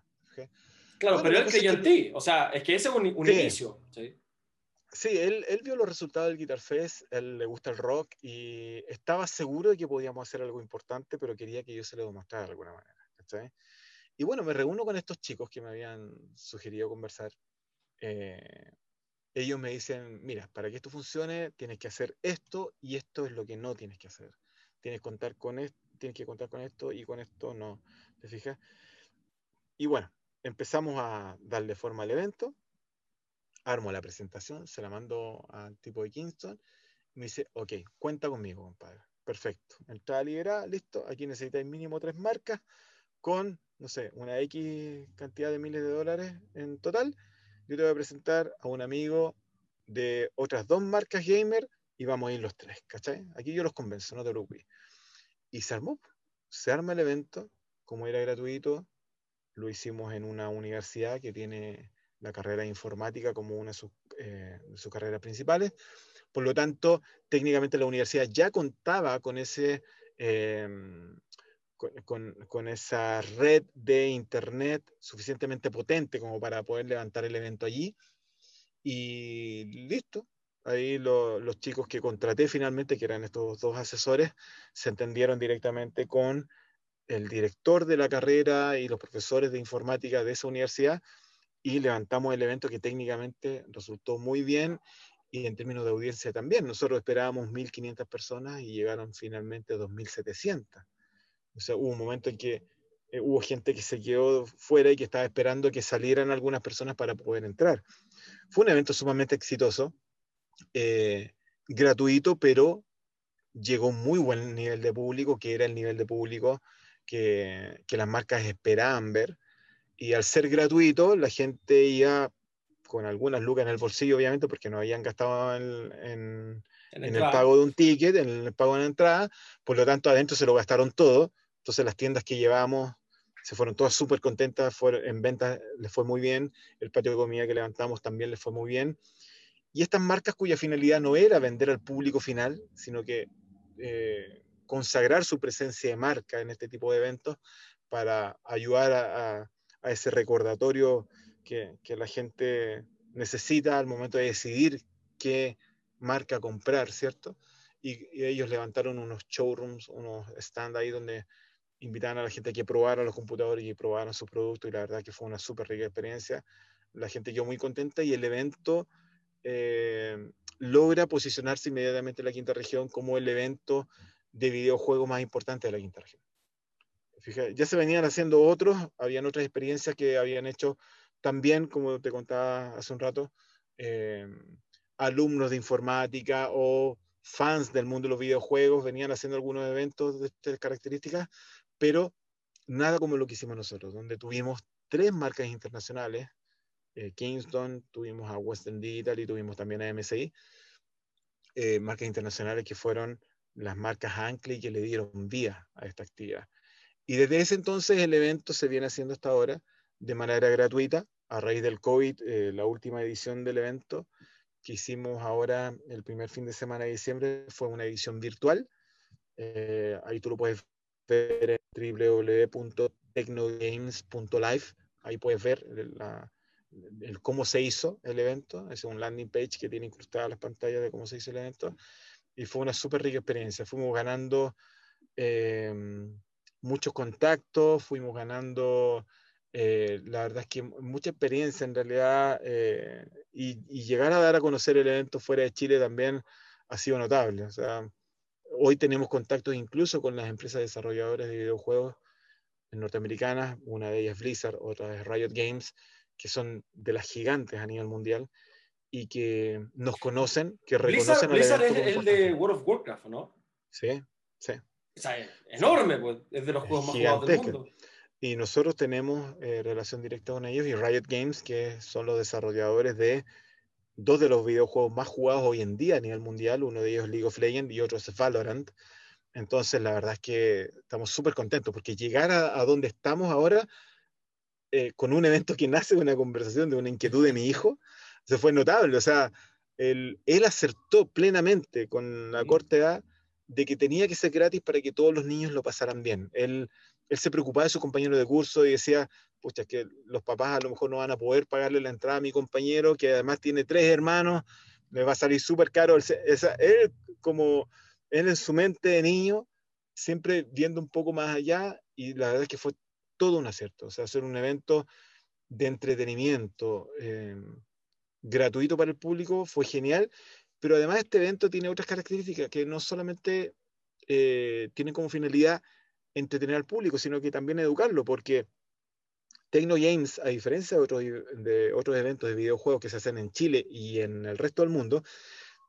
Claro, pero él creyó en ti. O sea, es que ese es un, inicio. Sí, él, él, vio los resultados del Guitar Fest, él le gusta el rock y estaba seguro de que podíamos hacer algo importante, pero quería que yo se lo demostrara de alguna manera. Y bueno, me reúno con estos chicos que me habían sugerido conversar. Eh, ellos me dicen, mira, para que esto funcione tienes que hacer esto y esto es lo que no tienes que hacer. Tienes contar con tienes que contar con esto y con esto no. ¿Te fijas? Y bueno, empezamos a darle forma al evento armo la presentación, se la mando al tipo de Kingston, y me dice, ok, cuenta conmigo, compadre. Perfecto. Entrada liberada, listo. Aquí necesitáis mínimo tres marcas con, no sé, una X cantidad de miles de dólares en total. Yo te voy a presentar a un amigo de otras dos marcas gamer y vamos a ir los tres, ¿cachai? Aquí yo los convenzo, no te preocupes. Y se armó. Se arma el evento, como era gratuito, lo hicimos en una universidad que tiene la carrera de informática como una eh, de sus, carreras principales. Por lo tanto, técnicamente la universidad ya contaba con, ese, em, con, esa red de Internet suficientemente potente como para poder levantar el evento allí. Y listo. Ahí los chicos que contraté finalmente, que eran estos dos asesores, se entendieron directamente con el director de la carrera y los profesores de informática de esa universidad y levantamos el evento que técnicamente resultó muy bien y en términos de audiencia también. Nosotros esperábamos 1.500 personas y llegaron finalmente 2.700. O sea, hubo un momento en que eh, hubo gente que se quedó fuera y que estaba esperando que salieran algunas personas para poder entrar. Fue un evento sumamente exitoso, eh, gratuito, pero llegó muy buen nivel de público, que era el nivel de público que, que las marcas esperaban ver. Y al ser gratuito, la gente iba con algunas lucas en el bolsillo, obviamente, porque no habían gastado en, el pago de un ticket, en el pago de una entrada, por lo tanto adentro se lo gastaron todo, entonces las tiendas que llevamos se fueron todas súper contentas, fueron, en venta les fue muy bien, el patio de comida que levantamos también les fue muy bien, y estas marcas cuya finalidad no era vender al público final, sino que eh, consagrar su presencia de marca en este tipo de eventos para ayudar a a ese recordatorio que, la gente necesita al momento de decidir qué marca comprar, ¿cierto? Y, ellos levantaron unos showrooms, unos stands ahí donde invitaban a la gente a que probara los computadores y probaran sus productos y la verdad que fue una súper rica experiencia. La gente quedó muy contenta y el evento eh, logra posicionarse inmediatamente en la quinta región como el evento de videojuegos más importante de la quinta región ya se venían haciendo otros, habían otras experiencias que habían hecho también, como te contaba hace un rato, eh, alumnos de informática o fans del mundo de los videojuegos venían haciendo algunos eventos de estas características, pero nada como lo que hicimos nosotros, donde tuvimos tres marcas internacionales, eh, Kingston, tuvimos a Western Digital y tuvimos también a MSI, eh, marcas internacionales que fueron las marcas Ankle que le dieron vida a esta actividad. Y desde ese entonces el evento se viene haciendo hasta ahora de manera gratuita. A raíz del COVID, eh, la última edición del evento que hicimos ahora el primer fin de semana de diciembre fue una edición virtual. Eh, ahí tú lo puedes ver en www.technogames.live. Ahí puedes ver el, cómo se hizo el evento. Es un landing page que tiene incrustadas las pantallas de cómo se hizo el evento. Y fue una súper rica experiencia. Fuimos ganando eh, muchos contactos, fuimos ganando, eh, la verdad es que mucha experiencia en realidad, eh, y, llegar a dar a conocer el evento fuera de Chile también ha sido notable. O sea, hoy tenemos contactos incluso con las empresas desarrolladoras de videojuegos norteamericanas, una de ellas Blizzard, otra es Riot Games, que son de las gigantes a nivel mundial y que nos conocen, que reconocen Blizzard, Blizzard es el de World of Warcraft, ¿no? Sí, sí es enorme, pues, es de los juegos más jugados del mundo. Y nosotros tenemos eh, relación directa con ellos y Riot Games, que son los desarrolladores de dos de los videojuegos más jugados hoy en día a nivel mundial. Uno de ellos es League of Legends y otro es Valorant. Entonces, la verdad es que estamos súper contentos porque llegar a, donde estamos ahora eh, con un evento que nace de una conversación, de una inquietud de mi hijo, se fue notable. O sea, él, él acertó plenamente con la corta edad de que tenía que ser gratis para que todos los niños lo pasaran bien. Él, él se preocupaba de su compañero de curso y decía, pucha, que los papás a lo mejor no van a poder pagarle la entrada a mi compañero, que además tiene tres hermanos, le va a salir súper caro. Él, como él en su mente de niño, siempre viendo un poco más allá, y la verdad es que fue todo un acierto. O sea, hacer un evento de entretenimiento eh, gratuito para el público fue genial, pero además este evento tiene otras características que no solamente eh, tienen como finalidad entretener al público, sino que también educarlo, porque Tecno Games, a diferencia de otros, de otros eventos de videojuegos que se hacen en Chile y en el resto del mundo,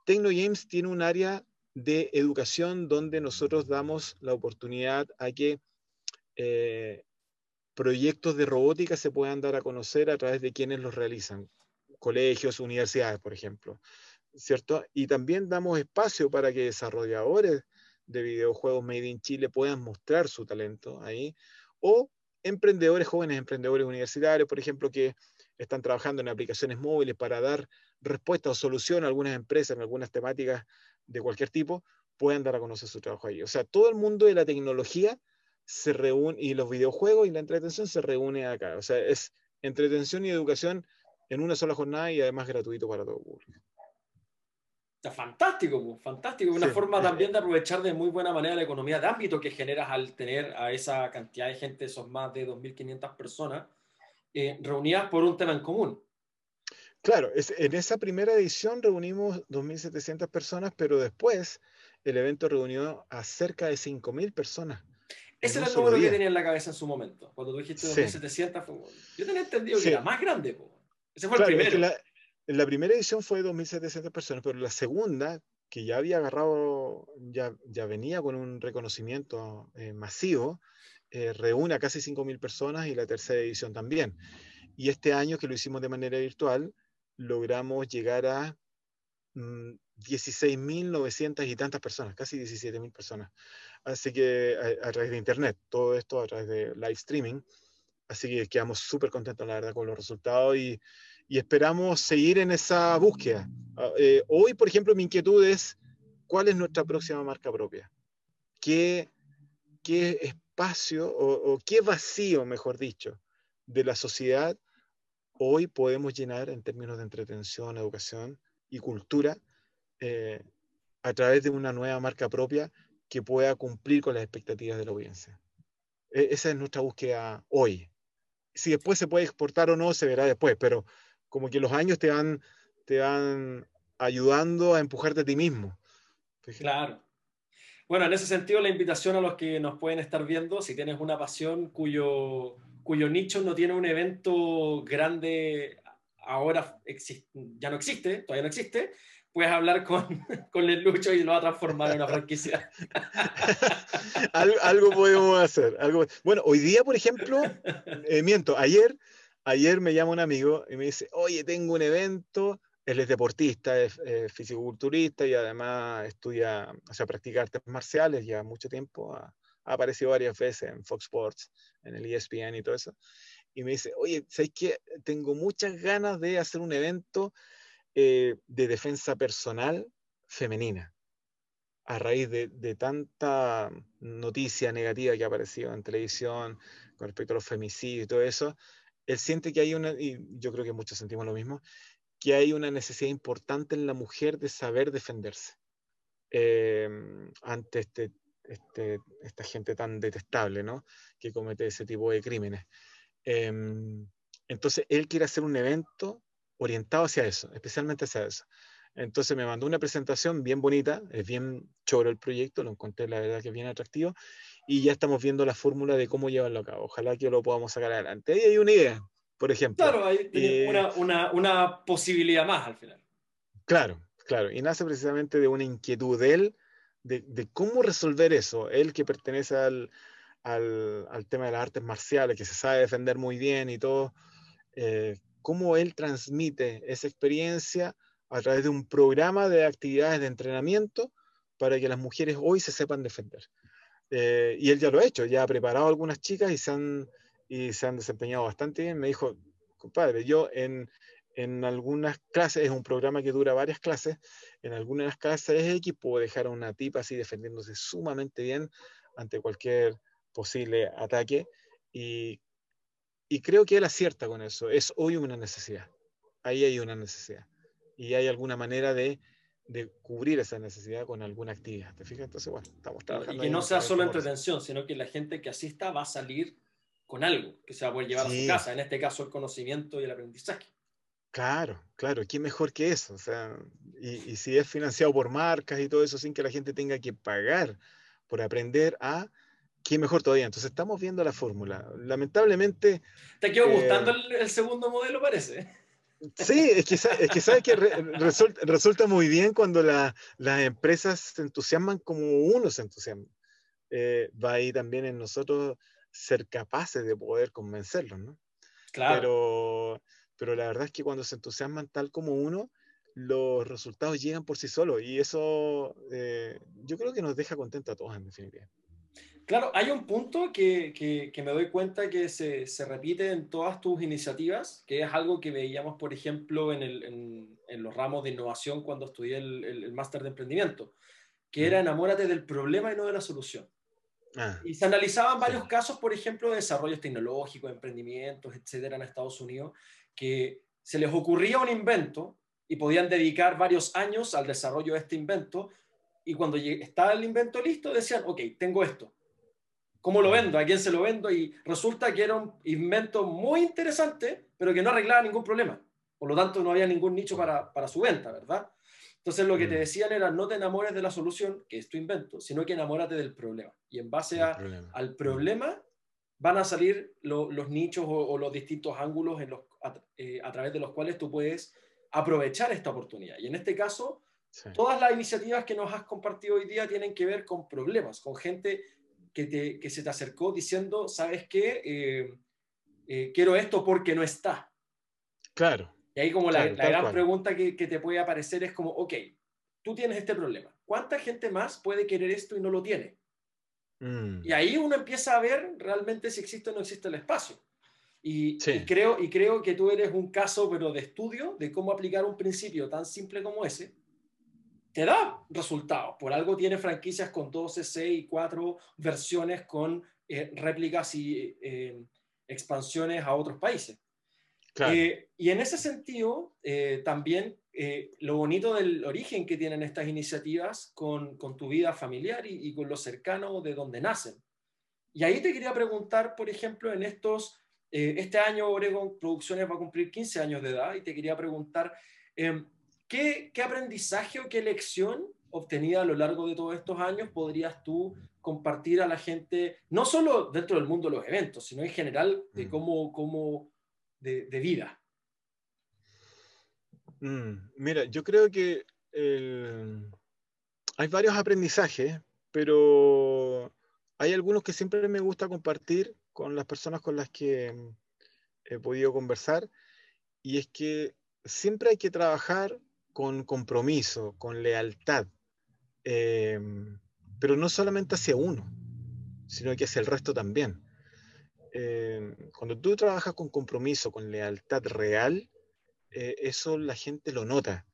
Tecno Games tiene un área de educación donde nosotros damos la oportunidad a que eh, proyectos de robótica se puedan dar a conocer a través de quienes los realizan, colegios, universidades, por ejemplo, ¿cierto? Y también damos espacio para que desarrolladores de videojuegos Made in Chile puedan mostrar su talento ahí, o emprendedores, jóvenes emprendedores universitarios, por ejemplo, que están trabajando en aplicaciones móviles para dar respuesta o solución a algunas empresas en algunas temáticas de cualquier tipo, puedan dar a conocer su trabajo ahí. O sea, todo el mundo de la tecnología se reúne, y los videojuegos y la entretención se reúne acá. O sea, es entretención y educación en una sola jornada y además gratuito para todo el público. Está fantástico, fantástico. Una forma también de aprovechar de muy buena manera la economía de ámbito que generas al tener a esa cantidad de gente, esos más de 2.500 personas, eh, reunidas por un tema en común. Claro, en esa primera edición reunimos 2.700 personas, pero después el evento reunió a cerca de 5.000 personas. Ese era el número que tenía en la cabeza en su momento. Cuando tú dijiste 2.700, yo tenía entendido que era más grande. Ese fue el primero. La, la, primera edición fue 2.700 personas, pero la segunda, que ya había agarrado, ya, ya venía con un reconocimiento eh, masivo, eh, reúne a casi 5.000 personas y la tercera edición también. Y este año que lo hicimos de manera virtual, logramos llegar a 16.900 mm, y tantas personas, casi 17.000 personas. Así que a, través de Internet, todo esto a través de live streaming. Así que quedamos súper contentos, la verdad, con los resultados y, y esperamos seguir en esa búsqueda. Ah, eh, hoy, por ejemplo, mi inquietud es, ¿cuál es nuestra próxima marca propia? ¿Qué, qué espacio o, qué vacío, mejor dicho, de la sociedad hoy podemos llenar en términos de entretención, educación y cultura eh, a través de una nueva marca propia que pueda cumplir con las expectativas de la audiencia. E, esa es nuestra búsqueda hoy. Si después se puede exportar o no, se verá después, pero como que los años te van, te van ayudando a empujarte a ti mismo. Claro. Bueno, en ese sentido, la invitación a los que nos pueden estar viendo, si tienes una pasión cuyo cuyo nicho no tiene un evento grande, ahora ya no existe, todavía no existe, puedes hablar con, con el Lucho y lo va a transformar en una franquicia. algo, podemos hacer. Algo... Bueno, hoy día, por ejemplo, eh, miento, ayer, ayer me llama un amigo y me dice, oye, tengo un evento, él es deportista, es, fisiculturista y además estudia, o sea, practica artes marciales ya mucho tiempo, ha aparecido varias veces en Fox Sports, en el ESPN y todo eso. Y me dice, oye, ¿sabes qué? Tengo muchas ganas de hacer un evento eh, de defensa personal femenina. A raíz de, de, tanta noticia negativa que ha aparecido en televisión con respecto a los femicidios y todo eso, él siente que hay una, y yo creo que muchos sentimos lo mismo, que hay una necesidad importante en la mujer de saber defenderse eh, ante este este, esta gente tan detestable, ¿no? Que comete ese tipo de crímenes. Em, entonces, él quiere hacer un evento orientado hacia eso, especialmente hacia eso. Entonces me mandó una presentación bien bonita, es bien choro el proyecto, lo encontré la verdad que bien atractivo y ya estamos viendo la fórmula de cómo llevarlo a cabo. Ojalá que lo podamos sacar adelante. Ahí hay una idea, por ejemplo. Claro, hay eh, una, una, una, posibilidad más al final. Claro, claro. Y nace precisamente de una inquietud de él de, cómo resolver eso. Él que pertenece al, al, tema de las artes marciales, que se sabe defender muy bien y todo, eh, cómo él transmite esa experiencia a través de un programa de actividades de entrenamiento para que las mujeres hoy se sepan defender. Eh, y él ya lo ha hecho, ya ha preparado algunas chicas y se han, y se han desempeñado bastante bien. Me dijo, compadre, yo en, en algunas clases, es un programa que dura varias clases, en algunas clases X puedo dejar a una tipa así defendiéndose sumamente bien ante cualquier posible ataque y, y creo que él acierta con eso, es hoy una necesidad, ahí hay una necesidad. y hay alguna manera de, de cubrir esa necesidad con alguna actividad. ¿Te fijas? Entonces, bueno, estamos trabajando. Y que no sea solo entretención, sino que la gente que asista va a salir con algo que se va a poder llevar a su casa, en este caso el conocimiento y el aprendizaje. Claro, claro, ¿qué mejor que eso? O sea, y, y, si es financiado por marcas y todo eso sin que la gente tenga que pagar por aprender a, qué mejor todavía. Entonces estamos viendo la fórmula. Lamentablemente... ¿Te quedó gustando eh, el, segundo modelo, parece? Sí, es que, es que sabes que resulta, resulta, muy bien cuando la, las empresas se entusiasman como uno se entusiasma. Eh, va ahí también en nosotros ser capaces de poder convencerlos, ¿no? Claro. Pero, pero la verdad es que cuando se entusiasman tal como uno, los resultados llegan por sí solos y eso eh, yo creo que nos deja contentos a todos en definitiva. Claro, hay un punto que, que, me doy cuenta que se, se, repite en todas tus iniciativas, que es algo que veíamos, por ejemplo, en, el, en, en los ramos de innovación cuando estudié el, el, máster de emprendimiento, que era enamórate del problema y no de la solución. Ah. Y se analizaban varios casos, por ejemplo, de desarrollos tecnológicos, emprendimientos, etcétera, en Estados Unidos, que se les ocurría un invento y podían dedicar varios años al desarrollo de este invento, y cuando estaba el invento listo, decían, ok, tengo esto, ¿Cómo lo vendo? ¿A quién se lo vendo? Y resulta que era un invento muy interesante, pero que no arreglaba ningún problema. Por lo tanto, no había ningún nicho para, para su venta, ¿verdad? Entonces, lo que te mm. decían era, no te enamores de la solución, que es tu invento, sino que enamórate del problema. Y en base a, al problema van a salir los nichos o, los distintos ángulos en los, eh, a, través de los cuales tú puedes aprovechar esta oportunidad. Y en este caso, todas las iniciativas que nos has compartido hoy día tienen que ver con problemas, con gente que, se te acercó diciendo, ¿sabes qué? Eh, eh, quiero esto porque no está. Claro. Y ahí como la, gran pregunta que, te puede aparecer es como, ok, tú tienes este problema. ¿Cuánta gente más puede querer esto y no lo tiene? Mm. Y ahí uno empieza a ver realmente si existe o no existe el espacio. Y, y, creo, y creo que tú eres un caso, pero de estudio, de cómo aplicar un principio tan simple como ese, te da resultados. Por algo tiene franquicias con 12, 6, 4 versiones con eh, réplicas y eh, expansiones a otros países. Eh, y en ese sentido, también lo bonito del origen que tienen estas iniciativas con, con tu vida familiar y, y, con lo cercano de donde nacen. Y ahí te quería preguntar, por ejemplo, en estos, este año Oregon Producciones va a cumplir 15 años de edad y te quería preguntar, em, ¿Qué, aprendizaje o qué lección obtenida a lo largo de todos estos años podrías tú compartir a la gente, no solo dentro del mundo de los eventos, sino en general de mm. cómo, cómo de, vida? Mm, mira, yo creo que hay varios aprendizajes, pero hay algunos que siempre me gusta compartir con las personas con las que he podido conversar, y es que siempre hay que trabajar con compromiso, con lealtad, em, pero no solamente hacia uno, sino que hacia el resto también. Em, cuando tú trabajas con compromiso, con lealtad real, eh, eso la gente lo nota.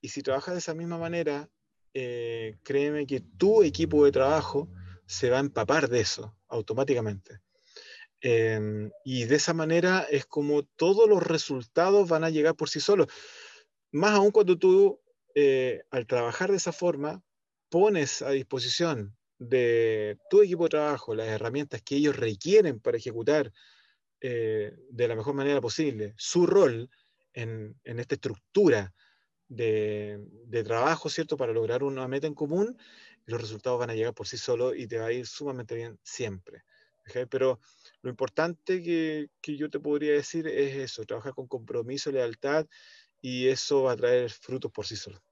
Y si trabajas de esa misma manera, eh, créeme que tu equipo de trabajo se va a empapar de eso automáticamente. Em, y de esa manera es como todos los resultados van a llegar por sí solos. Más aún cuando tú, eh, al trabajar de esa forma, pones a disposición de tu equipo de trabajo las herramientas que ellos requieren para ejecutar eh, de la mejor manera posible su rol en, esta estructura de, trabajo, ¿cierto? Para lograr una meta en común, los resultados van a llegar por sí solos y te va a ir sumamente bien siempre. Pero lo importante que, que, yo te podría decir es eso, trabajar con compromiso, lealtad y eso va a traer frutos por sí solo.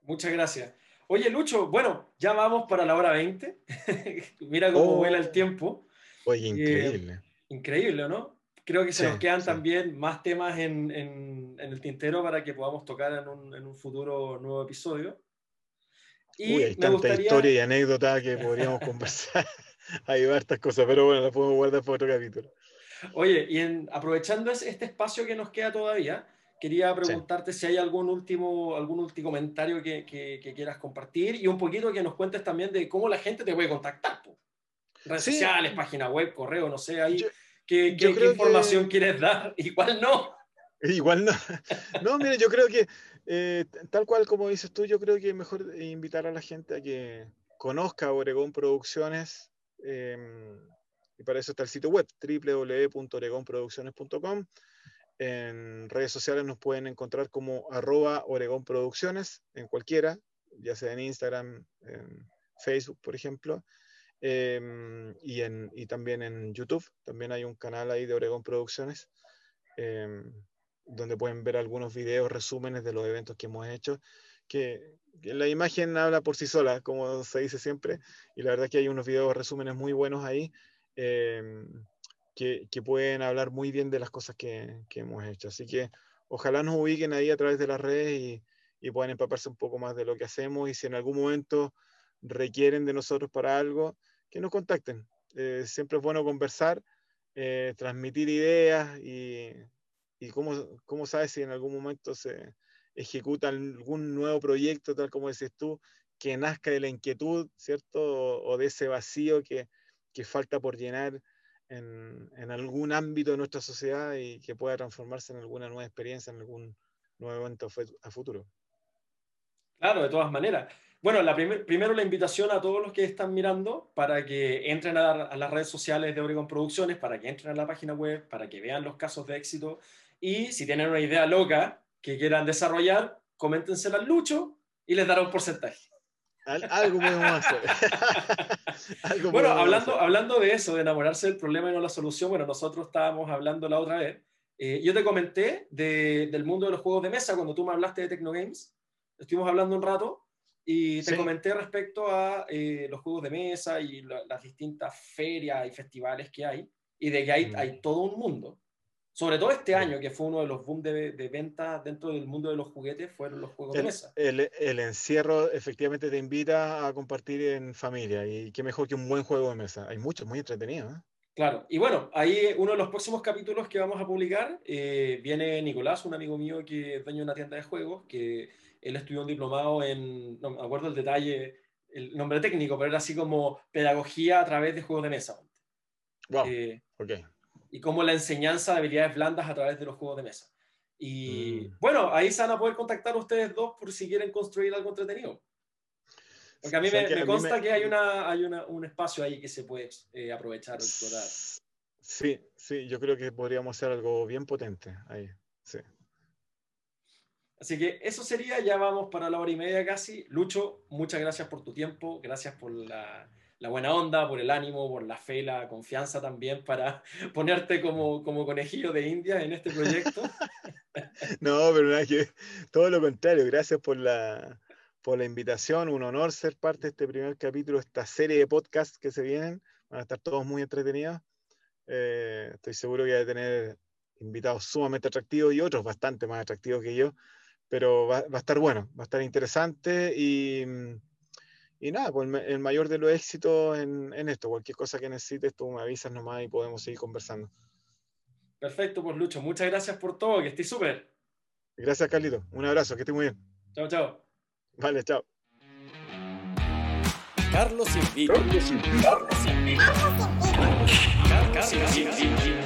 Muchas gracias. Oye, Lucho, bueno, ya vamos para la hora 20. Mira cómo oh. vuela el tiempo. Oye, increíble. Eh, increíble, ¿no? Creo que se nos quedan también más temas en, en, el tintero para que podamos tocar en un, en un futuro nuevo episodio. Y Uy, hay tanta historia y anécdota que podríamos conversar. hay estas cosas, pero bueno, las podemos guardar para otro capítulo. Oye, y en, aprovechando este espacio que nos queda todavía, quería preguntarte si hay algún último, algún último comentario que, que, quieras compartir y un poquito que nos cuentes también de cómo la gente te puede contactar. Redes sociales, página web, correo, no sé, ahí. ¿Qué, qué, información quieres dar cuál no? Igual no. No, mire, yo creo que, eh, tal cual como dices tú, yo creo que es mejor invitar a la gente a que conozca Oregón Producciones. Em, y para eso está el sitio web, www.oregonproducciones.com. En redes sociales nos pueden encontrar como arroba Oregón Producciones, en cualquiera, ya sea en Instagram, en Facebook, por ejemplo. Em, y, en, y también en YouTube, también hay un canal ahí de Oregón Producciones. Em, donde pueden ver algunos videos, resúmenes de los eventos que hemos hecho, que, la imagen habla por sí sola, como se dice siempre, y la verdad que hay unos videos, resúmenes muy buenos ahí, em, que, pueden hablar muy bien de las cosas que, hemos hecho. Así que ojalá nos ubiquen ahí a través de las redes y, puedan empaparse un poco más de lo que hacemos y si en algún momento requieren de nosotros para algo, que nos contacten. Eh, siempre es bueno conversar, eh, transmitir ideas y y cómo, cómo sabes si en algún momento se ejecuta algún nuevo proyecto, tal como dices tú, que nazca de la inquietud, ¿cierto? O, de ese vacío que, que falta por llenar en, en, algún ámbito de nuestra sociedad y que pueda transformarse en alguna nueva experiencia, en algún nuevo evento a futuro. Claro, de todas maneras. Bueno, la primero la invitación a todos los que están mirando para que entren a, a, las redes sociales de Oregon Producciones, para que entren a la página web, para que vean los casos de éxito y si tienen una idea loca que quieran desarrollar, coméntensela al Lucho y les dará un porcentaje. Algo podemos hacer. bueno, hablando, hablando de eso, de enamorarse del problema y no la solución, bueno, nosotros estábamos hablando la otra vez. Eh, yo te comenté del mundo de los juegos de mesa cuando tú me hablaste de Tecnogames. Estuvimos hablando un rato y te comenté respecto a eh, los juegos de mesa y las distintas ferias y festivales que hay y de que hay, mm. hay todo un mundo. Sobre todo este año, que fue uno de los boom de, de ventas dentro del mundo de los juguetes, fueron los juegos de mesa. El, el, encierro efectivamente te invita a compartir en familia y qué mejor que un buen juego de mesa. Hay muchos muy entretenidos. ¿eh? Claro, y bueno, ahí uno de los próximos capítulos que vamos a publicar eh, viene Nicolás, un amigo mío que es dueño de una tienda de juegos, que él estudió un diplomado en, no me acuerdo el detalle, el nombre técnico, pero era así como pedagogía a través de juegos de mesa. Wow, eh, ok y como la enseñanza de habilidades blandas a través de los juegos de mesa. Y mm. bueno, ahí se van a poder contactar ustedes dos por si quieren construir algo entretenido. Porque a mí me, consta que hay, una, hay una, un espacio ahí que se puede eh, aprovechar o explorar. Sí, sí, yo creo que podríamos hacer algo bien potente ahí, sí. Así que eso sería, ya vamos para la hora y media casi. Lucho, muchas gracias por tu tiempo, gracias por la, la buena onda, por el ánimo, por la fe, la confianza también para ponerte como, como conejillo de India en este proyecto. no, pero nada que todo lo contrario, gracias por la, por la invitación, un honor ser parte de este primer capítulo, esta serie de podcasts que se vienen, van a estar todos muy entretenidos. Eh, estoy seguro que voy a tener invitados sumamente atractivos y otros bastante más atractivos que yo, pero va, va a estar bueno, va a estar interesante y y nada, pues el mayor de los éxitos en, esto. Cualquier cosa que necesites, tú me avisas nomás y podemos seguir conversando. Perfecto, pues Lucho, muchas gracias por todo, que estés súper. Gracias, Carlito. Un abrazo, que estés muy bien. Chao, chao. Vale, chao. Carlos Invito. Carlos Invito. Carlos Invito. Carlos Invito.